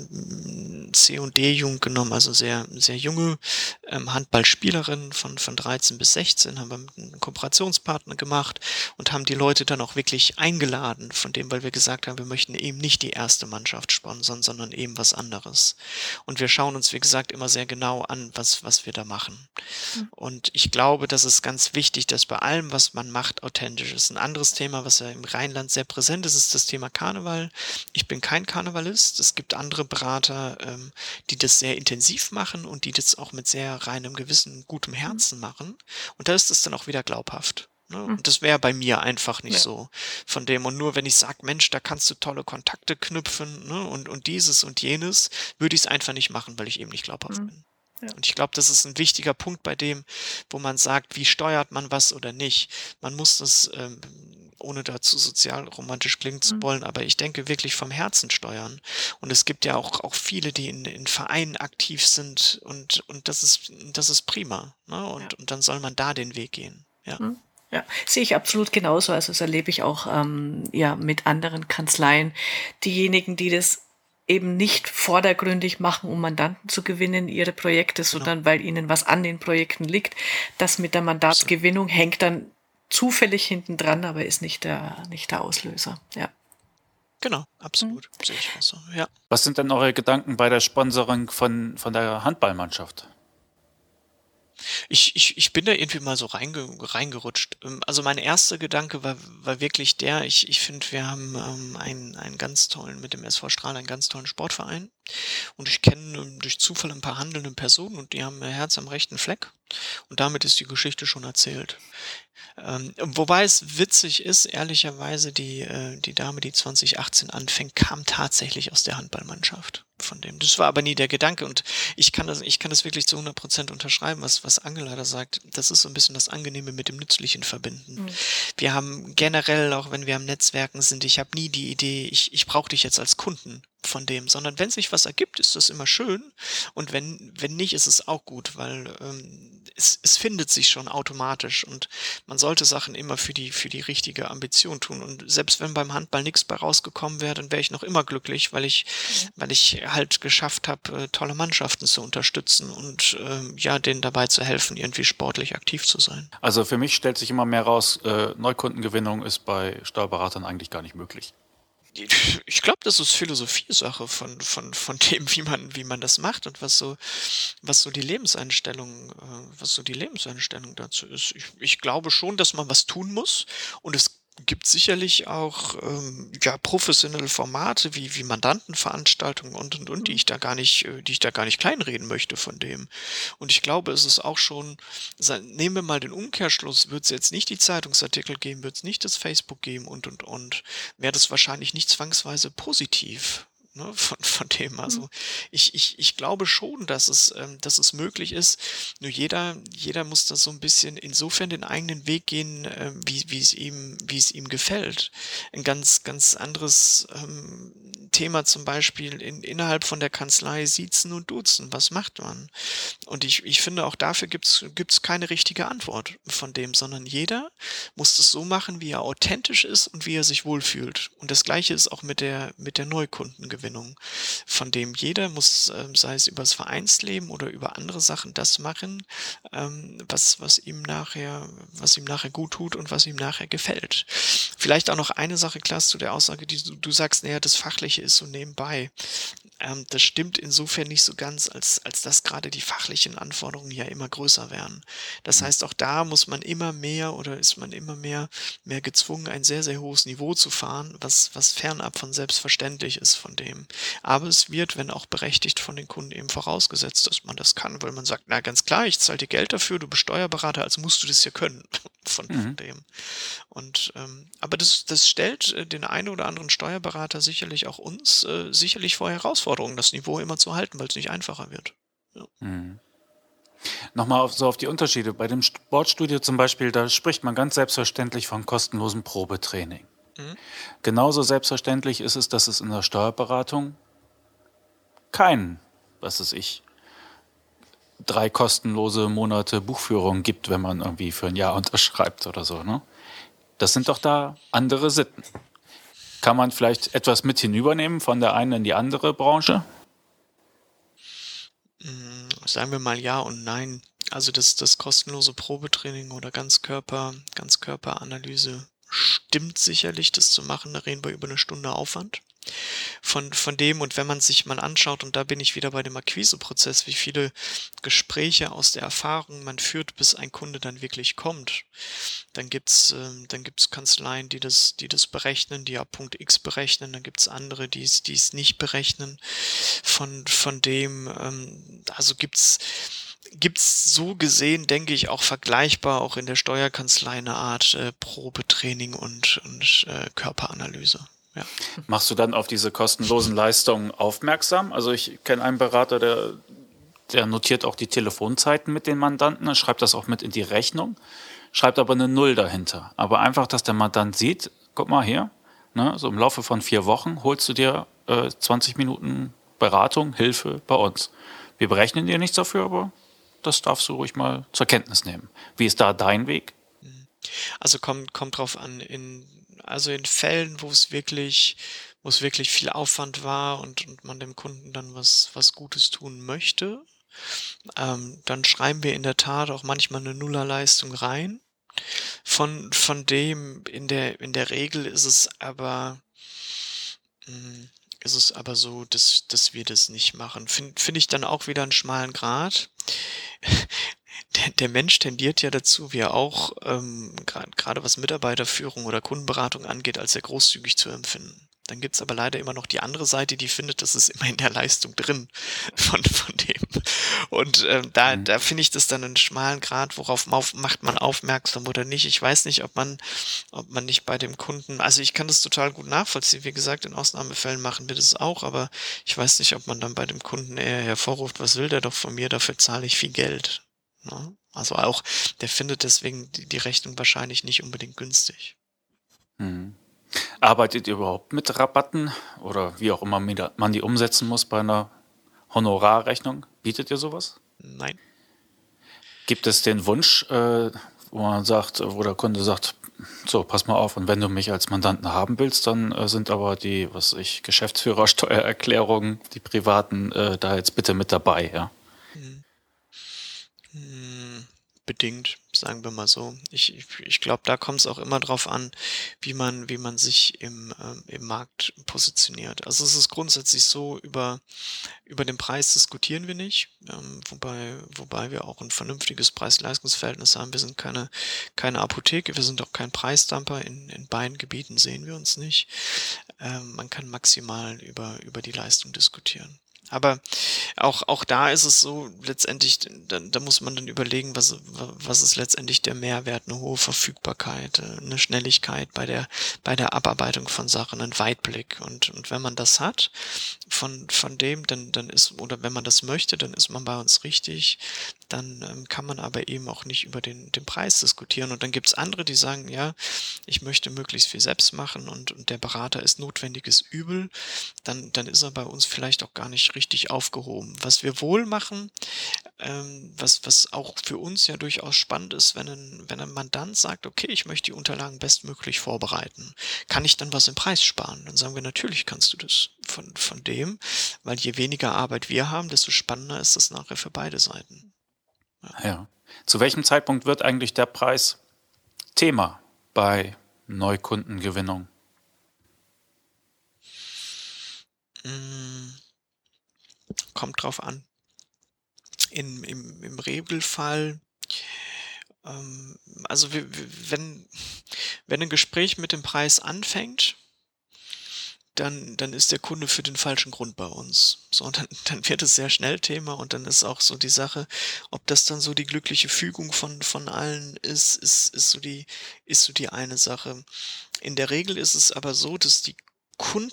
C und D-Jugend genommen, also sehr, sehr junge ähm, Handballspielerinnen von, von 13 bis 16, haben wir mit einem Kooperationspartner gemacht und haben die Leute dann auch wirklich eingeladen, von dem, weil wir gesagt haben, wir möchten eben nicht die erste Mannschaft sponsern, sondern eben was anderes. Und wir schauen uns, wie gesagt, immer sehr genau an, was, was wir da machen. Mhm. Und ich glaube, das ist ganz wichtig, dass bei allem, was man macht, authentisch ist. Ein anderes Thema, was ja im Rheinland sehr präsent ist, ist das Thema Karneval. Ich bin kein Karnevalist. Es gibt andere Berater, ähm, die das sehr intensiv machen und die das auch mit sehr reinem Gewissen, gutem mhm. Herzen machen. Und da ist es dann auch wieder glaubhaft. Ne? Mhm. Und das wäre bei mir einfach nicht ja. so von dem. Und nur wenn ich sage, Mensch, da kannst du tolle Kontakte knüpfen ne? und, und dieses und jenes, würde ich es einfach nicht machen, weil ich eben nicht glaubhaft mhm. bin. Ja. Und ich glaube, das ist ein wichtiger Punkt bei dem, wo man sagt, wie steuert man was oder nicht. Man muss das ähm, ohne dazu sozialromantisch klingen zu mhm. wollen, aber ich denke wirklich vom Herzen steuern. Und es gibt ja auch, auch viele, die in, in Vereinen aktiv sind und, und das ist, das ist prima. Ne? Und, ja. und dann soll man da den Weg gehen. Ja. Mhm. Ja, sehe ich absolut genauso. Also das erlebe ich auch ähm, ja mit anderen Kanzleien. Diejenigen, die das eben nicht vordergründig machen, um Mandanten zu gewinnen, ihre Projekte, genau. sondern genau. weil ihnen was an den Projekten liegt. Das mit der Mandatsgewinnung hängt dann zufällig hinten dran, aber ist nicht der, nicht der Auslöser. Ja. Genau, absolut. Mhm. Sehe ich auch so. Ja. Was sind denn eure Gedanken bei der Sponsoring von, von der Handballmannschaft? Ich, ich, ich bin da irgendwie mal so reinge, reingerutscht. Ähm, also mein erster Gedanke war, war wirklich der, ich, ich finde, wir haben ähm, einen, einen ganz tollen, mit dem SV Strahl einen ganz tollen Sportverein. Und ich kenne ähm, durch Zufall ein paar handelnde Personen und die haben ihr Herz am rechten Fleck. Und damit ist die Geschichte schon erzählt. Ähm, wobei es witzig ist, ehrlicherweise, die, äh, die Dame, die 2018 anfängt, kam tatsächlich aus der Handballmannschaft von dem. Das war aber nie der Gedanke und ich kann das, ich kann das wirklich zu 100 Prozent unterschreiben, was, was Angela da sagt. Das ist so ein bisschen das Angenehme mit dem Nützlichen verbinden. Mhm. Wir haben generell, auch wenn wir am Netzwerken sind, ich habe nie die Idee, ich, ich brauche dich jetzt als Kunden von dem, sondern wenn sich was ergibt, ist das immer schön und wenn, wenn nicht, ist es auch gut, weil ähm, es, es findet sich schon automatisch und man sollte Sachen immer für die, für die richtige Ambition tun und selbst wenn beim Handball nichts bei rausgekommen wäre, dann wäre ich noch immer glücklich, weil ich, mhm. weil ich halt geschafft habe, äh, tolle Mannschaften zu unterstützen und äh, ja, denen dabei zu helfen, irgendwie sportlich aktiv zu sein. Also für mich stellt sich immer mehr raus, äh, Neukundengewinnung ist bei Steuerberatern eigentlich gar nicht möglich. Ich glaube, das ist Philosophiesache von, von, von dem, wie man, wie man das macht und was so, was so die Lebenseinstellung, äh, was so die Lebenseinstellung dazu ist. Ich, ich glaube schon, dass man was tun muss und es gibt sicherlich auch ähm, ja professionelle Formate wie wie Mandantenveranstaltungen und und und, die mhm. ich da gar nicht, äh, die ich da gar nicht kleinreden möchte von dem. Und ich glaube, es ist auch schon, nehmen wir mal den Umkehrschluss, wird es jetzt nicht die Zeitungsartikel geben, wird es nicht das Facebook geben und und und, wäre das wahrscheinlich nicht zwangsweise positiv ne, von, von dem. Also mhm. ich, ich, ich glaube schon, dass es, ähm, dass es möglich ist. Nur jeder, jeder muss da so ein bisschen insofern den eigenen Weg gehen, äh, wie, wie es ihm, wie es ihm gefällt. Ein ganz, ganz anderes ähm, Thema zum Beispiel in, innerhalb von der Kanzlei siezen und duzen. Was macht man? Und ich, ich finde, auch dafür gibt's gibt's keine richtige Antwort von dem, sondern jeder muss es so machen, wie er authentisch ist und wie er sich wohlfühlt. Und das gleiche ist auch mit der, mit der Neukundengewinnung. Gewinnung, von dem jeder muss, äh, sei es über das Vereinsleben oder über andere Sachen, das machen, ähm, was, was ihm nachher, was ihm nachher gut tut und was ihm nachher gefällt. Vielleicht auch noch eine Sache, Klaas, zu der Aussage, die du, du sagst, naja, das Fachliche ist so nebenbei. Ähm, das stimmt insofern nicht so ganz, als, als dass gerade die fachlichen Anforderungen ja immer größer werden. Das mhm. heißt, auch da muss man immer mehr oder ist man immer mehr, mehr gezwungen, ein sehr, sehr hohes Niveau zu fahren, was, was fernab von selbstverständlich ist von dem. Aber es wird, wenn auch berechtigt von den Kunden eben vorausgesetzt, dass man das kann, weil man sagt, na ganz klar, ich zahle dir Geld dafür, du bist Steuerberater, also musst du das ja können von, mhm. von dem. Und ähm, aber das, das stellt äh, den einen oder anderen Steuerberater sicherlich auch uns äh, sicherlich vor Herausforderungen, das Niveau immer zu halten, weil es nicht einfacher wird. Ja. Mhm. Nochmal auf, so auf die Unterschiede. Bei dem Sportstudio zum Beispiel, da spricht man ganz selbstverständlich von kostenlosem Probetraining. Mhm. Genauso selbstverständlich ist es, dass es in der Steuerberatung kein, was ist ich, drei kostenlose Monate Buchführung gibt, wenn man irgendwie für ein Jahr unterschreibt oder so. Ne? Das sind doch da andere Sitten. Kann man vielleicht etwas mit hinübernehmen von der einen in die andere Branche? Mm, sagen wir mal ja und nein. Also das, das kostenlose Probetraining oder Ganzkörper, Ganzkörperanalyse stimmt sicherlich, das zu machen. Da reden wir über eine Stunde Aufwand von, von dem und wenn man sich mal anschaut, und da bin ich wieder bei dem Akquiseprozess, wie viele Gespräche aus der Erfahrung man führt, bis ein Kunde dann wirklich kommt, dann gibt's äh, dann gibt's Kanzleien, die das, die das berechnen, die ab Punkt X berechnen, dann gibt's andere, die es, es nicht berechnen. Von, von dem, ähm, also gibt's gibt's so gesehen, denke ich, auch vergleichbar auch in der Steuerkanzlei eine Art äh, Probetraining und, und äh, Körperanalyse. Ja. Machst du dann auf diese kostenlosen Leistungen aufmerksam? Also ich kenne einen Berater, der, der notiert auch die Telefonzeiten mit den Mandanten, schreibt das auch mit in die Rechnung, schreibt aber eine Null dahinter. Aber einfach, dass der Mandant sieht, guck mal hier, ne, so im Laufe von vier Wochen holst du dir äh, 20 Minuten Beratung, Hilfe bei uns. Wir berechnen dir nichts dafür, aber das darfst du ruhig mal zur Kenntnis nehmen. Wie ist da dein Weg? Also kommt, kommt drauf an, in also in Fällen, wo es wirklich, wo es wirklich viel Aufwand war und, und man dem Kunden dann was, was Gutes tun möchte, ähm, dann schreiben wir in der Tat auch manchmal eine Nullerleistung rein. Von, von dem in der, in der Regel ist es aber, mh, hm, ist es aber so, dass, dass wir das nicht machen. Finde find ich dann auch wieder einen schmalen Grad der, der Mensch tendiert ja dazu, wie er auch ähm, gerade was Mitarbeiterführung oder Kundenberatung angeht, als sehr großzügig zu empfinden. Dann gibt's aber leider immer noch die andere Seite, die findet, das ist immer in der Leistung drin von, von dem. Und ähm, da, mhm. da finde ich das dann einen schmalen Grad, worauf macht man aufmerksam oder nicht. Ich weiß nicht, ob man, ob man nicht bei dem Kunden, also ich kann das total gut nachvollziehen. Wie gesagt, in Ausnahmefällen machen wir das auch, aber ich weiß nicht, ob man dann bei dem Kunden eher hervorruft, was will der doch von mir, dafür zahle ich viel Geld. Ne? Also auch, der findet deswegen die, die Rechnung wahrscheinlich nicht unbedingt günstig. Mhm. Arbeitet ihr überhaupt mit Rabatten oder wie auch immer man die umsetzen muss bei einer Honorarrechnung? Bietet ihr sowas? Nein. Gibt es den Wunsch, äh, wo man sagt, wo der Kunde sagt, so, pass mal auf, und wenn du mich als Mandanten haben willst, dann äh, sind aber die, was ich, Geschäftsführersteuererklärungen, die privaten, äh, da jetzt bitte mit dabei, ja? Bedingt, sagen wir mal so. Ich, ich, ich glaube, da kommt es auch immer drauf an, wie man, wie man sich im, ähm, im Markt positioniert. Also es ist grundsätzlich so, über, über den Preis diskutieren wir nicht, ähm, wobei, wobei wir auch ein vernünftiges Preis-Leistungs-Verhältnis haben. Wir sind keine, keine Apotheke, wir sind auch kein Preisdumper. In, in beiden Gebieten sehen wir uns nicht. Ähm, man kann maximal über, über die Leistung diskutieren. Aber auch, auch da ist es so, letztendlich, da, da muss man dann überlegen, was, was ist letztendlich der Mehrwert, eine hohe Verfügbarkeit, äh, eine Schnelligkeit bei der, bei der Abarbeitung von Sachen, ein Weitblick. Und, und wenn man das hat, von, von dem, dann, dann ist, oder wenn man das möchte, dann ist man bei uns richtig dann ähm, kann man aber eben auch nicht über den, den Preis diskutieren. Und dann gibt's andere, die sagen, ja, ich möchte möglichst viel selbst machen und, und der Berater ist notwendiges Übel, dann, dann ist er bei uns vielleicht auch gar nicht richtig aufgehoben. Was wir wohl machen, ähm, was, was auch für uns ja durchaus spannend ist, wenn ein, wenn ein Mandant sagt, okay, ich möchte die Unterlagen bestmöglich vorbereiten, kann ich dann was im Preis sparen? Dann sagen wir, natürlich kannst du das von, von dem, weil je weniger Arbeit wir haben, desto spannender ist das nachher für beide Seiten. Ja. Zu welchem Zeitpunkt wird eigentlich der Preis Thema bei Neukundengewinnung? Mm, kommt drauf an. In, im, Im Regelfall, ähm, also wenn, wenn ein Gespräch mit dem Preis anfängt, dann, dann ist der Kunde für den falschen Grund bei uns. So, und dann, dann wird es sehr schnell Thema und dann ist auch so die Sache, ob das dann so die glückliche Fügung von, von allen ist, ist, ist so die, ist so die eine Sache. In der Regel ist es aber so, dass die Kunden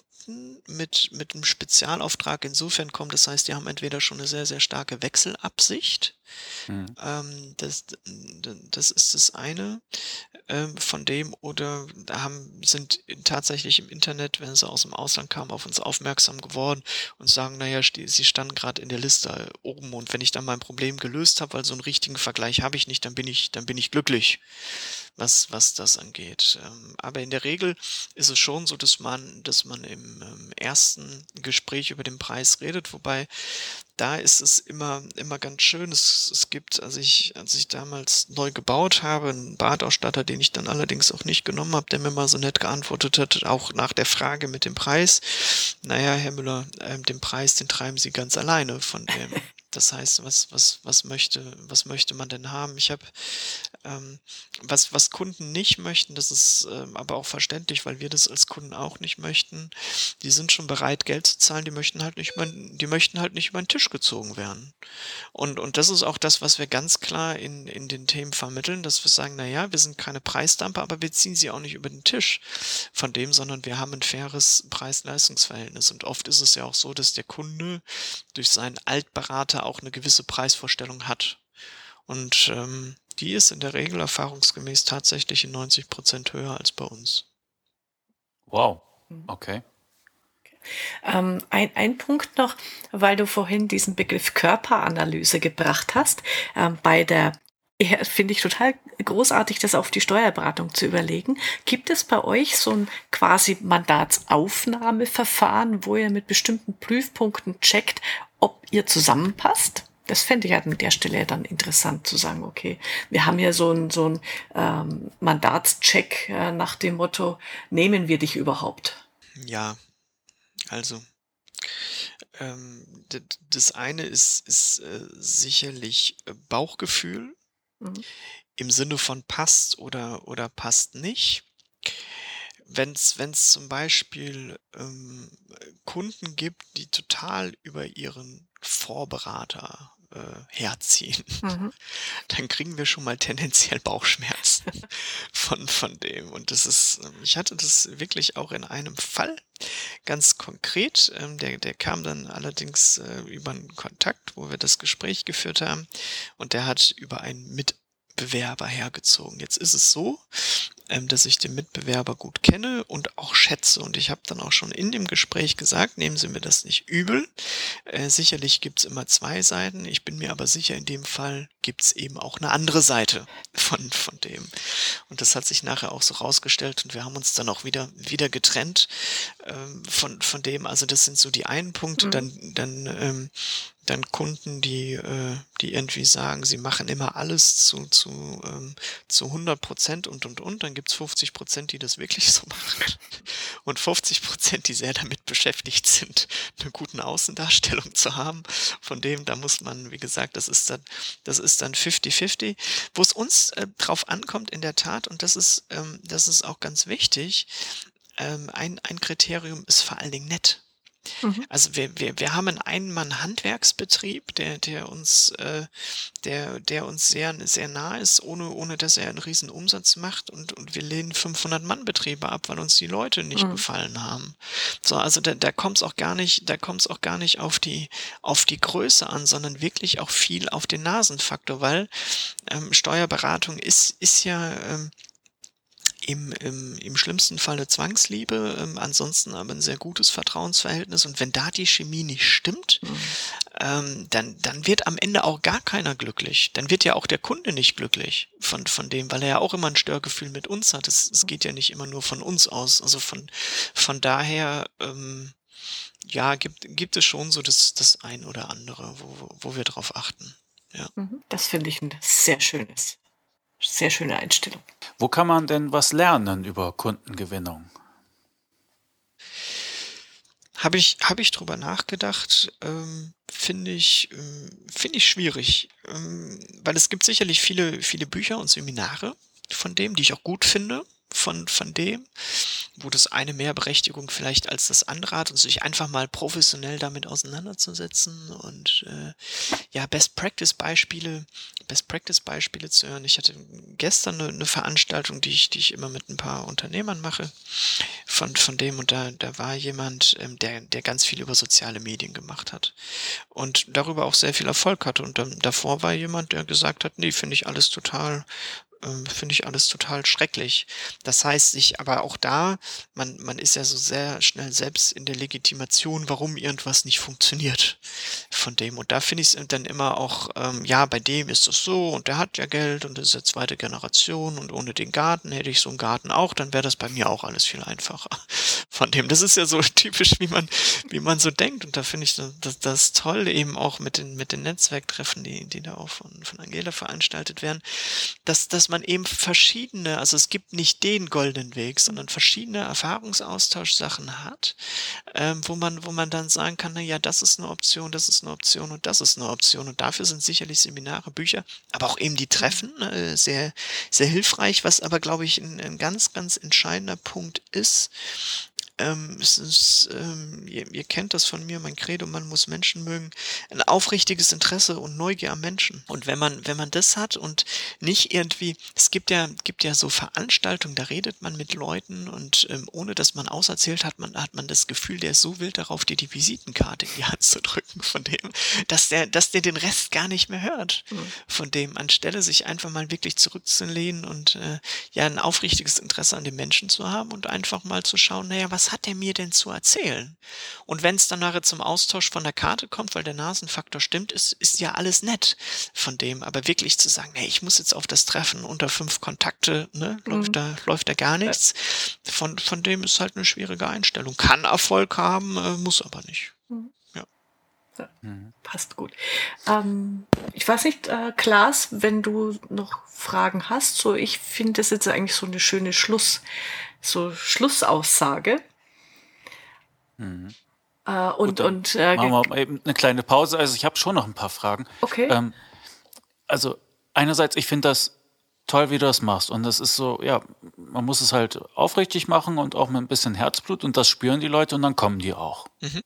mit, mit einem Spezialauftrag insofern kommen, das heißt, die haben entweder schon eine sehr, sehr starke Wechselabsicht. Mhm. Ähm, das, das ist das eine ähm, von dem oder haben, sind tatsächlich im Internet, wenn sie aus dem Ausland kamen, auf uns aufmerksam geworden und sagen, naja, sie standen gerade in der Liste oben und wenn ich dann mein Problem gelöst habe, weil so einen richtigen Vergleich habe ich nicht, dann bin ich, dann bin ich glücklich was, was das angeht. Ähm, aber in der Regel ist es schon so, dass man, dass man im ähm, ersten Gespräch über den Preis redet, wobei da ist es immer, immer ganz schön. Es, es gibt, als ich, als ich damals neu gebaut habe, einen Badausstatter, den ich dann allerdings auch nicht genommen habe, der mir mal so nett geantwortet hat, auch nach der Frage mit dem Preis. Naja, Herr Müller, äh, den Preis, den treiben Sie ganz alleine von dem. Das heißt, was, was, was möchte, was möchte man denn haben? Ich habe ähm, was, was Kunden nicht möchten, das ist ähm, aber auch verständlich, weil wir das als Kunden auch nicht möchten. Die sind schon bereit, Geld zu zahlen, die möchten halt nicht über, die möchten halt nicht über den Tisch gezogen werden. Und, und das ist auch das, was wir ganz klar in, in den Themen vermitteln, dass wir sagen, na ja, wir sind keine Preisdamper, aber wir ziehen sie auch nicht über den Tisch von dem, sondern wir haben ein faires Preis-Leistungs-Verhältnis. Und oft ist es ja auch so, dass der Kunde durch seinen Altberater auch eine gewisse Preisvorstellung hat. Und ähm, die ist in der Regel erfahrungsgemäß tatsächlich in 90 Prozent höher als bei uns. Wow, mhm. okay. Ähm, ein, ein Punkt noch, weil du vorhin diesen Begriff Körperanalyse gebracht hast. Ähm, bei der ja, finde ich total großartig, das auf die Steuerberatung zu überlegen. Gibt es bei euch so ein quasi Mandatsaufnahmeverfahren, wo ihr mit bestimmten Prüfpunkten checkt, ob ihr zusammenpasst? das fände ich halt an der Stelle dann interessant zu sagen, okay, wir haben ja so ein, so ähm, Mandatscheck äh, nach dem Motto, nehmen wir dich überhaupt? Ja, also ähm, das eine ist, ist äh, sicherlich Bauchgefühl mhm. im Sinne von passt oder, oder passt nicht. Wenn es zum Beispiel ähm, Kunden gibt, die total über ihren Vorberater äh, herziehen, mhm. dann kriegen wir schon mal tendenziell Bauchschmerzen von, von dem. Und das ist, ähm, ich hatte das wirklich auch in einem Fall ganz konkret. Ähm, der, der kam dann allerdings äh, über einen Kontakt, wo wir das Gespräch geführt haben. Und der hat über einen Mitbewerber hergezogen. Jetzt ist es so, ähm, dass ich den Mitbewerber gut kenne und auch schätze. Und ich habe dann auch schon in dem Gespräch gesagt, nehmen Sie mir das nicht übel. Äh, sicherlich gibt's immer zwei Seiten. Ich bin mir aber sicher, in dem Fall gibt's eben auch eine andere Seite von, von dem. Und das hat sich nachher auch so rausgestellt und wir haben uns dann auch wieder, wieder getrennt ähm, von, von dem. Also das sind so die einen Punkte. Mhm. Dann, dann ähm, dann Kunden, die, äh, die irgendwie sagen, sie machen immer alles zu, zu, ähm, zu 100 Prozent und, und, und. Dann gibt's 50 Prozent, die das wirklich so machen. Und 50 Prozent, die sehr damit beschäftigt sind, eine gute Außendarstellung zu haben. Von dem, da muss man, wie gesagt, das ist dann, das ist dann 50-50. Wo es uns äh, drauf ankommt, in der Tat, und das ist, ähm, das ist auch ganz wichtig, ähm, ein, ein Kriterium ist vor allen Dingen nett. Mhm. Also wir, wir, wir haben einen Ein-Mann-Handwerksbetrieb, der, der uns, äh, der, der uns sehr, sehr nah ist, ohne, ohne dass er einen riesen Umsatz macht und, und wir lehnen 500-Mann-Betriebe ab, weil uns die Leute nicht mhm. gefallen haben. So, also da, da kommt es auch gar nicht, da kommt es auch gar nicht auf die, auf die Größe an, sondern wirklich auch viel auf den Nasenfaktor, weil ähm, Steuerberatung ist, ist ja, ähm, im, im, im schlimmsten Fall eine Zwangsliebe, ähm, ansonsten aber ein sehr gutes Vertrauensverhältnis. Und wenn da die Chemie nicht stimmt, mhm. ähm, dann, dann wird am Ende auch gar keiner glücklich. Dann wird ja auch der Kunde nicht glücklich von, von dem, weil er ja auch immer ein Störgefühl mit uns hat. Es, es geht ja nicht immer nur von uns aus. Also von, von daher, ähm, ja, gibt, gibt es schon so das, das ein oder andere, wo, wo wir drauf achten. Ja. Mhm. Das finde ich ein sehr schönes sehr schöne Einstellung. Wo kann man denn was lernen über Kundengewinnung? Habe ich, hab ich drüber nachgedacht, ähm, finde ich, ähm, finde ich schwierig, ähm, weil es gibt sicherlich viele, viele Bücher und Seminare von dem, die ich auch gut finde von, von dem, wo das eine mehr Berechtigung vielleicht als das andere hat und sich einfach mal professionell damit auseinanderzusetzen und äh, ja, Best Practice Beispiele, Best Practice Beispiele zu hören. Ich hatte gestern eine, eine Veranstaltung, die ich, die ich immer mit ein paar Unternehmern mache, von, von dem und da, da war jemand, ähm, der, der ganz viel über soziale Medien gemacht hat und darüber auch sehr viel Erfolg hatte und dann, davor war jemand, der gesagt hat, nee, finde ich alles total ähm, finde ich alles total schrecklich. Das heißt, sich aber auch da, man, man ist ja so sehr schnell selbst in der Legitimation, warum irgendwas nicht funktioniert von dem. Und da finde ich es dann immer auch, ähm, ja, bei dem ist es so und der hat ja Geld und das ist ja zweite Generation und ohne den Garten hätte ich so einen Garten auch, dann wäre das bei mir auch alles viel einfacher. Von dem, das ist ja so typisch, wie man, wie man so denkt. Und da finde ich das, das toll eben auch mit den, mit den Netzwerktreffen, die, die da auch von, von Angela veranstaltet werden, dass, dass man eben verschiedene, also es gibt nicht den goldenen Weg, sondern verschiedene Erfahrungsaustauschsachen hat, ähm, wo man, wo man dann sagen kann, na ja, das ist eine Option, das ist eine Option und das ist eine Option. Und dafür sind sicherlich Seminare, Bücher, aber auch eben die Treffen äh, sehr, sehr hilfreich, was aber, glaube ich, ein, ein ganz, ganz entscheidender Punkt ist, ähm, es ist, ähm, ihr, ihr, kennt das von mir, mein Credo, man muss Menschen mögen, ein aufrichtiges Interesse und Neugier am Menschen. Und wenn man, wenn man das hat und nicht irgendwie, es gibt ja, gibt ja so Veranstaltungen, da redet man mit Leuten und ähm, ohne dass man auserzählt hat, man, hat man das Gefühl, der ist so wild darauf, dir die Visitenkarte in die Hand zu drücken von dem, dass der, dass der den Rest gar nicht mehr hört mhm. von dem, anstelle sich einfach mal wirklich zurückzulehnen und äh, ja ein aufrichtiges Interesse an den Menschen zu haben und einfach mal zu schauen, naja, was was hat er mir denn zu erzählen? Und wenn es dann nachher zum Austausch von der Karte kommt, weil der Nasenfaktor stimmt, ist, ist ja alles nett von dem. Aber wirklich zu sagen, hey, ich muss jetzt auf das Treffen unter fünf Kontakte, ne, mhm. läuft da, läuft da gar nichts. Von, von dem ist halt eine schwierige Einstellung. Kann Erfolg haben, äh, muss aber nicht. Mhm. Ja. ja. Mhm. Passt gut. Ähm, ich weiß nicht, äh, Klaas, wenn du noch Fragen hast, so ich finde das jetzt eigentlich so eine schöne Schluss, so Schlussaussage. Mhm. Äh, und, Gut, und äh, machen wir mal eben eine kleine Pause. Also ich habe schon noch ein paar Fragen. Okay. Ähm, also einerseits, ich finde das toll, wie du das machst. Und das ist so, ja, man muss es halt aufrichtig machen und auch mit ein bisschen Herzblut und das spüren die Leute und dann kommen die auch. Mhm.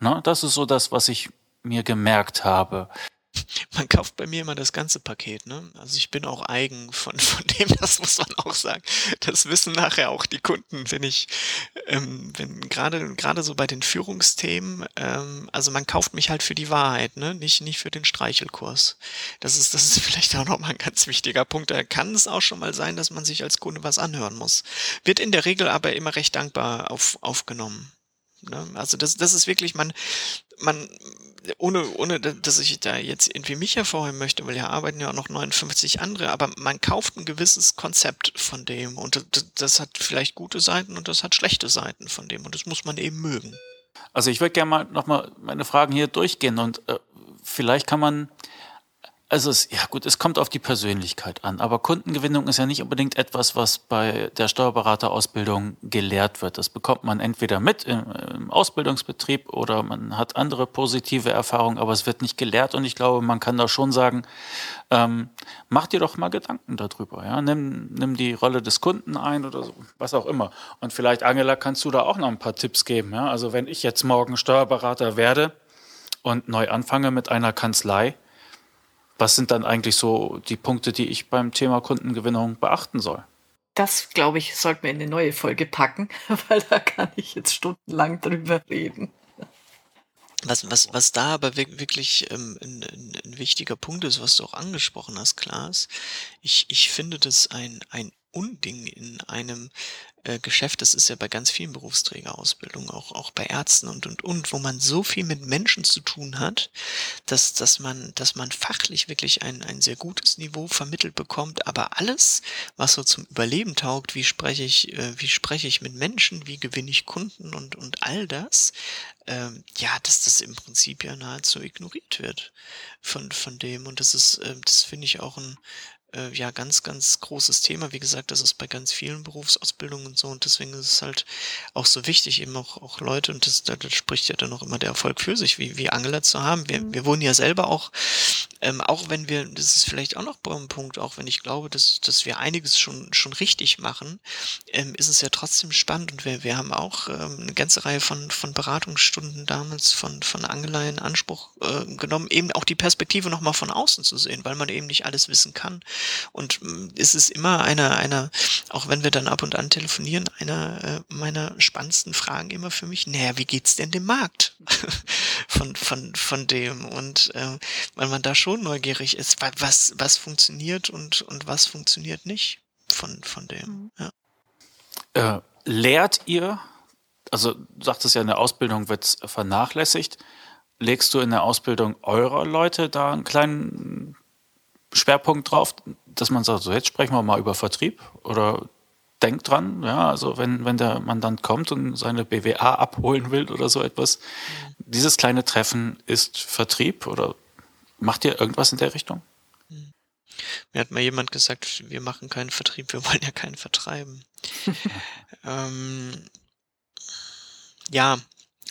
Na, das ist so das, was ich mir gemerkt habe. Man kauft bei mir immer das ganze Paket, ne? Also ich bin auch eigen von, von dem, das muss man auch sagen. Das wissen nachher auch die Kunden, wenn ich, ähm, wenn gerade, gerade so bei den Führungsthemen, ähm, also man kauft mich halt für die Wahrheit, ne? Nicht, nicht für den Streichelkurs. Das ist, das ist vielleicht auch nochmal ein ganz wichtiger Punkt. Da kann es auch schon mal sein, dass man sich als Kunde was anhören muss. Wird in der Regel aber immer recht dankbar auf, aufgenommen. Ne? Also das, das ist wirklich, man, man, ohne, ohne dass ich da jetzt irgendwie mich hervorheben möchte, weil ja arbeiten ja auch noch 59 andere, aber man kauft ein gewisses Konzept von dem und das, hat vielleicht gute Seiten und das hat schlechte Seiten von dem und das muss man eben mögen. Also ich würde gerne mal nochmal meine Fragen hier durchgehen und äh, vielleicht kann man also es, ja gut, es kommt auf die Persönlichkeit an, aber Kundengewinnung ist ja nicht unbedingt etwas, was bei der Steuerberaterausbildung gelehrt wird. Das bekommt man entweder mit im, im, Ausbildungsbetrieb oder man hat andere positive Erfahrungen, aber es wird nicht gelehrt und ich glaube, man kann da schon sagen, ähm, mach dir doch mal Gedanken darüber. Ja? Nimm, nimm die Rolle des Kunden ein oder so, was auch immer. Und vielleicht, Angela, kannst du da auch noch ein paar Tipps geben. Ja? Also wenn ich jetzt morgen Steuerberater werde und neu anfange mit einer Kanzlei, was sind dann eigentlich so die Punkte, die ich beim Thema Kundengewinnung beachten soll? Das, glaube ich, sollten wir in eine neue Folge packen, weil da kann ich jetzt stundenlang drüber reden. Was, was, was da aber wirklich ähm, ein, ein, wichtiger Punkt ist, was du auch angesprochen hast, Klaas, ich, ich finde das ein, ein Unding in einem äh, Geschäft, das ist ja bei ganz vielen Berufsträgerausbildungen, auch, auch bei Ärzten und, und, und, wo man so viel mit Menschen zu tun hat, dass, dass man, dass man fachlich wirklich ein, ein sehr gutes Niveau vermittelt bekommt, aber alles, was so zum Überleben taugt, wie spreche ich, äh, wie spreche ich mit Menschen, wie gewinne ich Kunden und, und all das, ähm, ja, dass das im Prinzip ja nahezu ignoriert wird von, von dem. Und das ist, äh, das finde ich auch ein, äh, ja ganz, ganz großes Thema. Wie gesagt, das ist bei ganz vielen Berufsausbildungen und so und deswegen ist es halt auch so wichtig, eben auch, auch Leute, und das, da spricht ja dann auch immer der Erfolg für sich, wie, wie Angela zu haben. Wir, mhm. wir wurden ja selber auch, ähm, auch wenn wir, das ist vielleicht auch noch ein Punkt, auch wenn ich glaube, dass, dass wir einiges schon, schon richtig machen, ähm, ist es ja trotzdem spannend und wir, wir haben auch ähm, eine ganze Reihe von, von Beratungsstunden damals von, von Angela in Anspruch äh, genommen, eben auch die Perspektive nochmal von außen zu sehen, weil man eben nicht alles wissen kann. Und mm, es ist immer einer, einer, auch wenn wir dann ab und an telefonieren, einer äh, meiner spannendsten Fragen immer für mich, naja, wie geht's denn dem Markt von, von, von dem? Und äh, weil man da schon neugierig ist, was, was funktioniert und, und was funktioniert nicht von, von dem. Mhm. Ja. Äh, lehrt ihr, also du sagtest ja, in der Ausbildung wird vernachlässigt, legst du in der Ausbildung eurer Leute da einen kleinen Schwerpunkt drauf, dass man sagt, so jetzt sprechen wir mal über Vertrieb oder denkt dran, ja, also wenn, wenn der Mandant kommt und seine BWA abholen will oder so etwas, mhm. dieses kleine Treffen ist Vertrieb oder macht ihr irgendwas in der Richtung? Mir hat mal jemand gesagt, wir machen keinen Vertrieb, wir wollen ja keinen vertreiben. ähm, ja,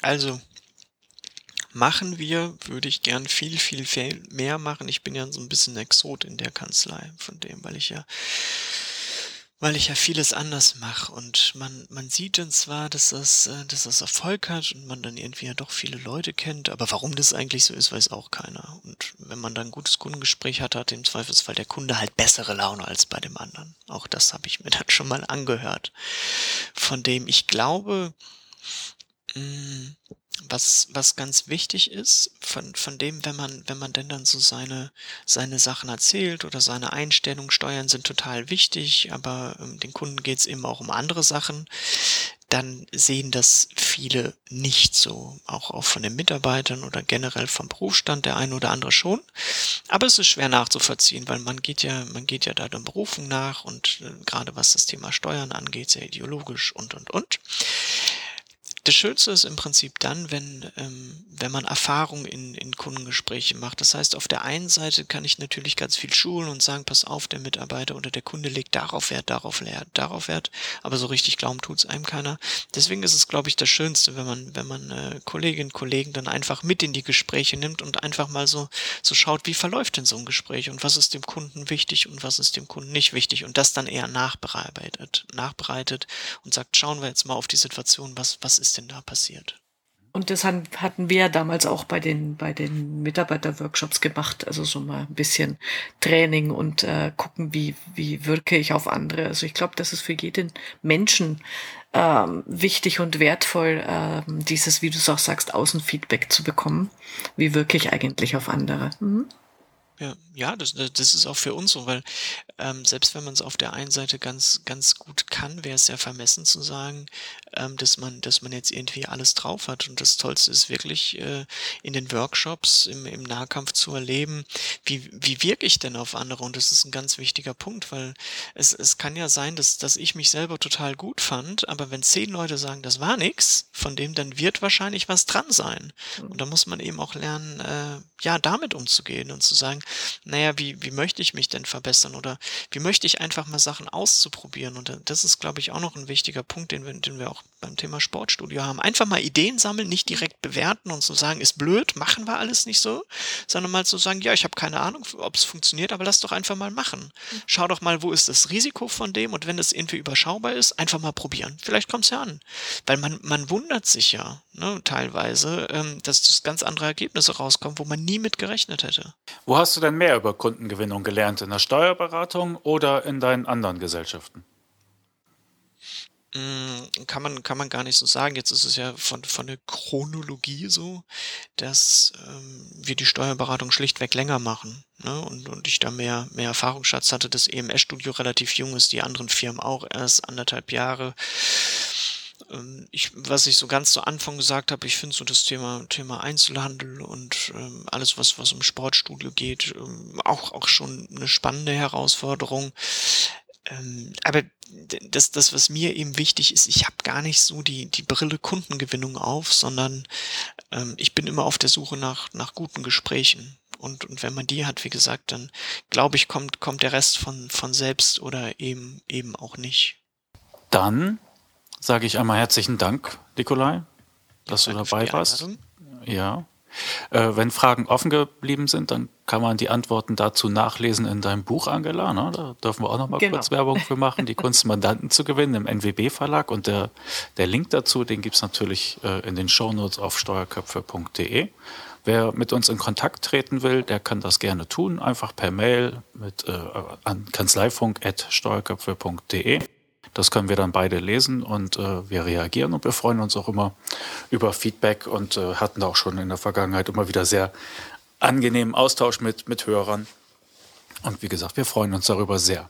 also machen wir, würde ich gern viel, viel, viel mehr machen. Ich bin ja so ein bisschen Exot in der Kanzlei von dem, weil ich ja weil ich ja vieles anders mache und man, man sieht dann zwar, dass das, äh, dass das Erfolg hat und man dann irgendwie ja doch viele Leute kennt, aber warum das eigentlich so ist, weiß auch keiner. Und wenn man dann ein gutes Kundengespräch hat, hat im Zweifelsfall der Kunde halt bessere Laune als bei dem anderen. Auch das habe ich mir dann schon mal angehört. Von dem ich glaube, mh, mm, was, was ganz wichtig ist, von, von dem, wenn man, wenn man denn dann so seine, seine Sachen erzählt oder seine Einstellungen, Steuern sind total wichtig, aber ähm, den Kunden geht's eben auch um andere Sachen, dann sehen das viele nicht so. Auch, auch von den Mitarbeitern oder generell vom Berufsstand, der eine oder andere schon. Aber es ist schwer nachzuvollziehen, weil man geht ja, man geht ja da der Berufung nach und äh, gerade was das Thema Steuern angeht, sehr ideologisch und, und, und. Das Schönste ist im Prinzip dann, wenn, ähm, wenn man Erfahrung in, in Kundengespräche macht. Das heißt, auf der einen Seite kann ich natürlich ganz viel schulen und sagen, pass auf, der Mitarbeiter oder der Kunde legt darauf Wert, darauf Wert, darauf Wert, aber so richtig glauben tut's einem keiner. Deswegen ist es, glaube ich, das Schönste, wenn man, wenn man äh, Kolleginnen und Kollegen dann einfach mit in die Gespräche nimmt und einfach mal so, so schaut, wie verläuft denn so ein Gespräch und was ist dem Kunden wichtig und was ist dem Kunden nicht wichtig und das dann eher nachbereitet, nachbereitet und sagt, schauen wir jetzt mal auf die Situation, was, was ist denn da passiert? Und das hatten wir damals auch bei den, bei den Mitarbeiterworkshops gemacht. Also so mal ein bisschen Training und äh, gucken, wie, wie wirke ich auf andere. Also ich glaube, das ist für jeden Menschen ähm, wichtig und wertvoll, ähm, dieses, wie du es auch sagst, Außenfeedback zu bekommen. Wie wirke ich eigentlich auf andere? Mhm. Ja, ja, das, das ist auch für uns so, weil ähm, selbst wenn man es auf der einen Seite ganz, ganz gut kann, wäre es ja vermessen zu sagen, ähm, dass man, dass man jetzt irgendwie alles drauf hat. Und das Tollste ist wirklich äh, in den Workshops im, im Nahkampf zu erleben, wie, wie wirke ich denn auf andere? Und das ist ein ganz wichtiger Punkt, weil es, es kann ja sein, dass, dass ich mich selber total gut fand, aber wenn zehn Leute sagen, das war nix, von dem dann wird wahrscheinlich was dran sein. Und da muss man eben auch lernen, äh, ja, damit umzugehen und zu sagen, naja, wie, wie möchte ich mich denn verbessern oder wie möchte ich einfach mal Sachen auszuprobieren? Und das ist, glaube ich, auch noch ein wichtiger Punkt, den wir, den wir auch beim Thema Sportstudio haben. Einfach mal Ideen sammeln, nicht direkt bewerten und zu so sagen, ist blöd, machen wir alles nicht so, sondern mal zu sagen, ja, ich habe keine Ahnung, ob es funktioniert, aber lass doch einfach mal machen. Schau doch mal, wo ist das Risiko von dem und wenn das irgendwie überschaubar ist, einfach mal probieren. Vielleicht kommt es ja an. Weil man, man wundert sich ja ne, teilweise, ähm, dass das ganz andere Ergebnisse rauskommen, wo man nie mit gerechnet hätte. Wo hast du denn mehr über Kundengewinnung gelernt? In der Steuerberatung oder in deinen anderen Gesellschaften? Hm, kann man, kann man gar nicht so sagen. Jetzt ist es ja von, von der Chronologie so, dass ähm, wir die Steuerberatung schlichtweg länger machen. Ne? Und, und ich da mehr, mehr Erfahrungsschatz hatte. Das EMS-Studio relativ jung ist, die anderen Firmen auch erst anderthalb Jahre. Ähm, ich, was ich so ganz zu Anfang gesagt habe, ich finde so das Thema, Thema Einzelhandel und ähm, alles, was, was um Sportstudio geht, ähm, auch, auch schon eine spannende Herausforderung. Ähm, aber das, das, was mir eben wichtig ist, ich habe gar nicht so die, die Brille Kundengewinnung auf, sondern ähm, ich bin immer auf der Suche nach, nach guten Gesprächen. Und, und wenn man die hat, wie gesagt, dann glaube ich, kommt, kommt der Rest von, von selbst oder eben, eben auch nicht. Dann sage ich einmal herzlichen Dank, Nikolai, dass ja, du dabei warst. Ja. Äh, wenn Fragen offen geblieben sind, dann kann man die Antworten dazu nachlesen in deinem Buch, Angela. Ne? Da dürfen wir auch noch mal genau. kurz Werbung für machen, die Kunstmandanten zu gewinnen im NWB-Verlag. Und der, der Link dazu, den gibt es natürlich äh, in den Shownotes auf steuerköpfe.de. Wer mit uns in Kontakt treten will, der kann das gerne tun, einfach per Mail mit, äh, an kanzleifunk.steuerköpfe.de. Das können wir dann beide lesen und äh, wir reagieren und wir freuen uns auch immer über Feedback und äh, hatten da auch schon in der Vergangenheit immer wieder sehr angenehmen Austausch mit, mit Hörern. Und wie gesagt, wir freuen uns darüber sehr.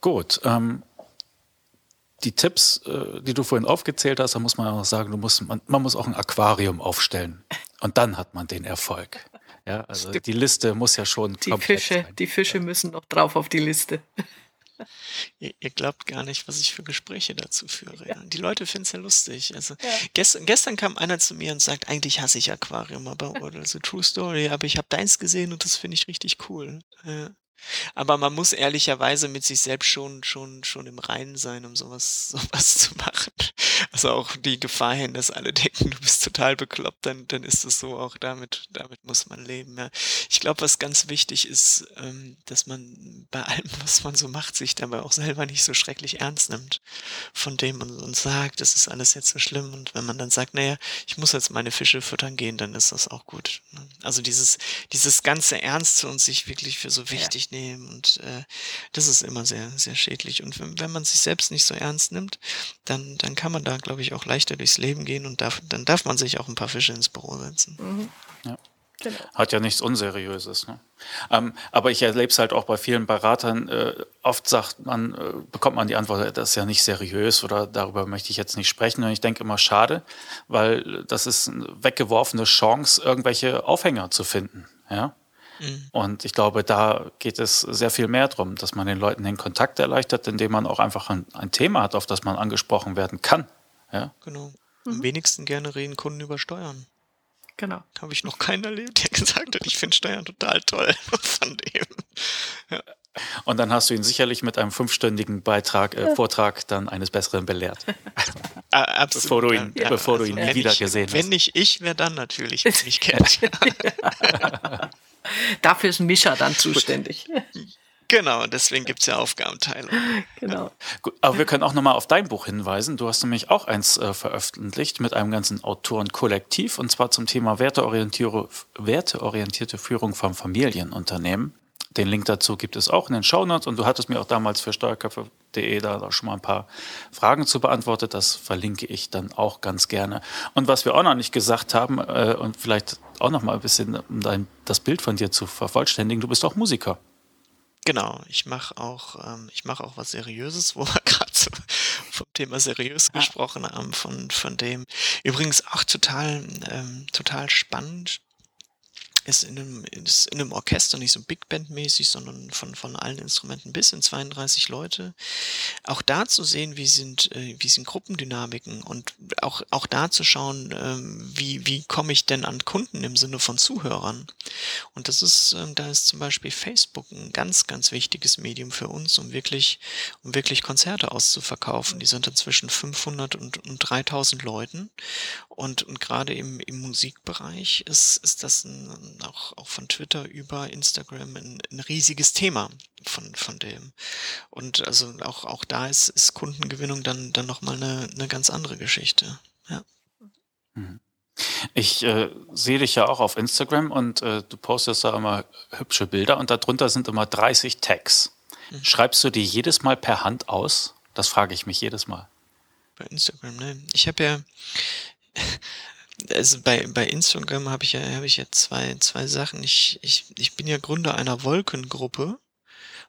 Gut, ähm, die Tipps, äh, die du vorhin aufgezählt hast, da muss man auch sagen, du musst, man, man muss auch ein Aquarium aufstellen. Und dann hat man den Erfolg. Ja, also die Liste muss ja schon. Die Fische, sein. die Fische müssen noch drauf auf die Liste. Ihr, ihr, glaubt gar nicht, was ich für Gespräche dazu führe. Ja. Die Leute finden es ja lustig. Also ja. gestern, gestern kam einer zu mir und sagt, eigentlich hasse ich Aquarium, aber oder so True Story, aber ich habe deins gesehen und das finde ich richtig cool. Ja. Aber man muss ehrlicherweise mit sich selbst schon, schon, schon im Reinen sein, um sowas, sowas zu machen. Also auch die Gefahr hin, dass alle denken, du bist total bekloppt, dann, dann ist es so auch damit, damit muss man leben. Ja. Ich glaube, was ganz wichtig ist, ähm, dass man bei allem, was man so macht, sich dabei auch selber nicht so schrecklich ernst nimmt, von dem man und sagt, das ist alles jetzt so schlimm. Und wenn man dann sagt, naja, ich muss jetzt meine Fische füttern gehen, dann ist das auch gut. Ne. Also dieses, dieses ganze Ernste und sich wirklich für so wichtig nehmen. Und äh, das ist immer sehr, sehr schädlich. Und wenn, wenn man sich selbst nicht so ernst nimmt, dann, dann kann man da, glaube ich, auch leichter durchs Leben gehen und darf, dann darf man sich auch ein paar Fische ins Büro setzen. Mhm. Ja. Genau. Hat ja nichts Unseriöses. Ne? Ähm, aber ich erlebe es halt auch bei vielen Beratern. Äh, oft sagt man, äh, bekommt man die Antwort, das ist ja nicht seriös oder darüber möchte ich jetzt nicht sprechen. Und ich denke immer, schade, weil das ist eine weggeworfene Chance, irgendwelche Aufhänger zu finden. Ja? Mhm. Und ich glaube, da geht es sehr viel mehr darum, dass man den Leuten den Kontakt erleichtert, indem man auch einfach ein, ein Thema hat, auf das man angesprochen werden kann. Ja? Genau. Am mhm. wenigsten gerne reden Kunden über Steuern. Genau. Habe ich noch keinen erlebt, der gesagt hat, ich finde Steuern total toll von dem. Ja. Und dann hast du ihn sicherlich mit einem fünfstündigen Beitrag, äh, Vortrag dann eines Besseren belehrt. Ah, absolut. Bevor du ihn, ja, bevor du ihn also nie wieder gesehen hast. Wenn nicht ich, wer dann natürlich, wenn mich kennt. Dafür ist Mischa dann zuständig. Genau, deswegen gibt es ja Aufgabenteilung. Genau. Gut, aber wir können auch nochmal auf dein Buch hinweisen. Du hast nämlich auch eins äh, veröffentlicht mit einem ganzen Autorenkollektiv und zwar zum Thema werteorientierte, werteorientierte Führung vom Familienunternehmen. Den Link dazu gibt es auch in den Shownotes und du hattest mir auch damals für steuerköpfe.de da schon mal ein paar Fragen zu beantwortet. Das verlinke ich dann auch ganz gerne. Und was wir auch noch nicht gesagt haben äh, und vielleicht auch noch mal ein bisschen, um dein, das Bild von dir zu vervollständigen, du bist auch Musiker. Genau, ich mache auch, ähm, ich mache auch was Seriöses, wo wir gerade so vom Thema seriös gesprochen haben, von, von dem. Übrigens auch total, ähm, total spannend ist in einem, ist in einem Orchester nicht so Big Band mäßig, sondern von, von allen Instrumenten bis in 32 Leute. Auch da zu sehen, wie sind, äh, wie sind Gruppendynamiken und auch, auch da zu schauen, ähm, wie, wie komme ich denn an Kunden im Sinne von Zuhörern. Und das ist, ähm, da ist zum Beispiel Facebook ein ganz, ganz wichtiges Medium für uns, um wirklich, um wirklich Konzerte auszuverkaufen. Die sind inzwischen 500 und, und 3000 Leuten. Und, und gerade im, im Musikbereich ist, ist das ein, auch, auch von Twitter über Instagram ein, ein riesiges Thema von, von dem. Und also auch, auch da ist, ist Kundengewinnung dann, dann nochmal eine, eine ganz andere Geschichte. Ja. Mhm. Ich äh, sehe dich ja auch auf Instagram und äh, du postest da immer hübsche Bilder und darunter sind immer 30 Tags. Mhm. Schreibst du die jedes Mal per Hand aus? Das frage ich mich jedes Mal. Bei Instagram, ne? Ich habe ja, also bei, bei Instagram habe ich ja, habe ich ja zwei, zwei Sachen. Ich, ich, ich bin ja Gründer einer Wolkengruppe.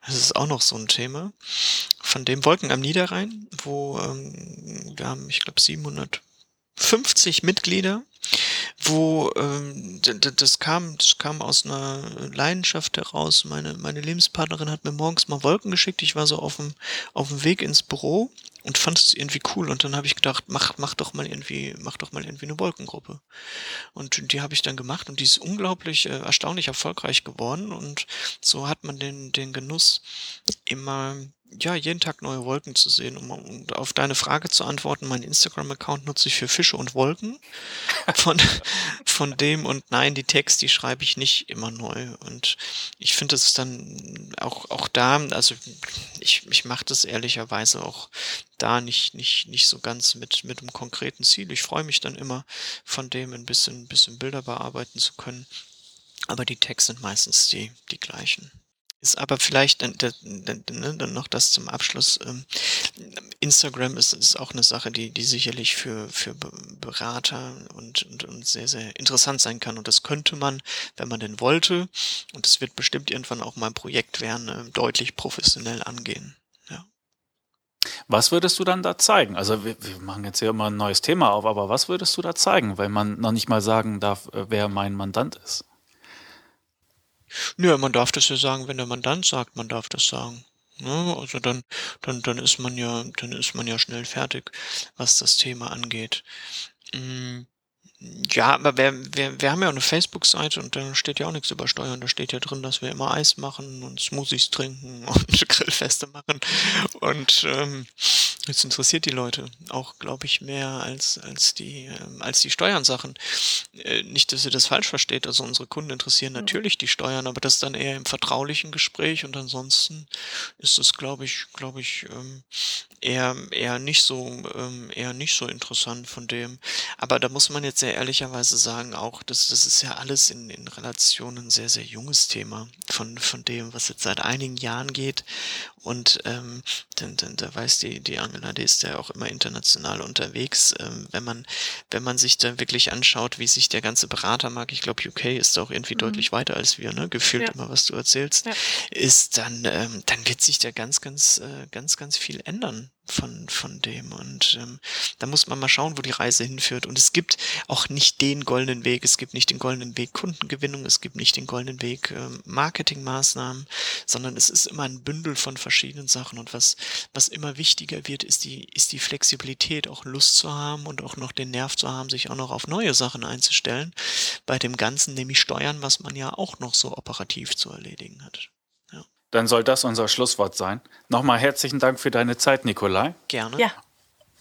Das ist auch noch so ein Thema. Von dem Wolken am Niederrhein, wo ähm, wir haben, ich glaube, 750 Mitglieder, wo ähm, das kam, das kam aus einer Leidenschaft heraus. Meine, meine Lebenspartnerin hat mir morgens mal Wolken geschickt. Ich war so auf dem, auf dem Weg ins Büro und fand es irgendwie cool und dann habe ich gedacht, mach, mach doch mal irgendwie, mach doch mal irgendwie eine Wolkengruppe. Und die habe ich dann gemacht und die ist unglaublich äh, erstaunlich erfolgreich geworden und so hat man den, den Genuss immer ja, jeden Tag neue Wolken zu sehen. Um, um auf deine Frage zu antworten, mein Instagram-Account nutze ich für Fische und Wolken. Von, von dem und nein, die Text, die schreibe ich nicht immer neu. Und ich finde es dann auch, auch da, also ich, ich mache das ehrlicherweise auch da nicht, nicht, nicht so ganz mit, mit einem konkreten Ziel. Ich freue mich dann immer, von dem ein bisschen, bisschen Bilder bearbeiten zu können. Aber die Texte sind meistens die, die gleichen. Ist aber vielleicht dann, ne, dann noch das zum Abschluss. Ähm, Instagram ist, ist auch eine Sache, die, die sicherlich für, für Berater und, und, und sehr, sehr interessant sein kann. Und das könnte man, wenn man denn wollte, und es wird bestimmt irgendwann auch mal ein Projekt werden, äh, deutlich professionell angehen. Was würdest du dann da zeigen? Also wir, wir machen jetzt hier immer ein neues Thema auf, aber was würdest du da zeigen, weil man noch nicht mal sagen darf, äh, wer mein Mandant ist? Nö, man darf das ja sagen, wenn der Mandant sagt, man darf das sagen. Ne? Also dann, dann, dann ist man ja, dann ist man ja schnell fertig, was das Thema angeht. Mm, ja, aber wir, wir, wir haben ja auch eine Facebook-Seite und da steht ja auch nichts über Steuern. Da steht ja drin, dass wir immer Eis machen und Smoothies trinken und Grillfeste machen. Und ähm, das interessiert die Leute auch, glaube ich, mehr als, als, die, ähm, als die Steuern-Sachen. Äh, nicht, dass ihr das falsch versteht. Also unsere Kunden interessieren natürlich die Steuern, aber das dann eher im vertraulichen Gespräch und ansonsten ist es, glaube ich, glaube ich, ähm, eher, eher nicht so, ähm, eher nicht so interessant von dem. Aber da muss man jetzt sehr ehrlicherweise sagen, auch, dass das ist ja alles in, in Relation ein sehr, sehr junges Thema von, von dem, was jetzt seit einigen Jahren geht. Und ähm, denn, denn da weiß die, die Angela, die ist ja auch immer international unterwegs. Ähm, wenn man, wenn man sich da wirklich anschaut, wie sich der ganze Beratermarkt, ich glaube, UK ist auch irgendwie mhm. deutlich weiter als wir, ne? Gefühlt ja. immer, was du erzählst, ja. ist dann, ähm, dann wird sich da ganz, ganz, äh, ganz, ganz viel ändern von, von dem. Und ähm, da muss man mal schauen, wo die Reise hinführt. Und es gibt auch nicht den goldenen Weg. Es gibt nicht den goldenen Weg Kundengewinnung, es gibt nicht den goldenen Weg ähm, Marketingmaßnahmen, sondern es ist immer ein Bündel von verschiedenen Sachen. Und was, was immer wichtiger wird, ist die, ist die Flexibilität, auch Lust zu haben und auch noch den Nerv zu haben, sich auch noch auf neue Sachen einzustellen. Bei dem Ganzen nämlich Steuern, was man ja auch noch so operativ zu erledigen hat. Dann soll das unser Schlusswort sein. Nochmal herzlichen Dank für deine Zeit, Nikolai. Gerne. Ja.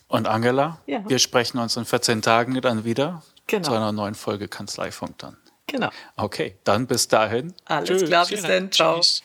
Und Angela, ja. wir sprechen uns in 14 Tagen dann wieder genau. zu einer neuen Folge Kanzleifunk dann. Genau. Okay, dann bis dahin. Alles Tschüss. klar, bis dann. Ciao. Tschüss.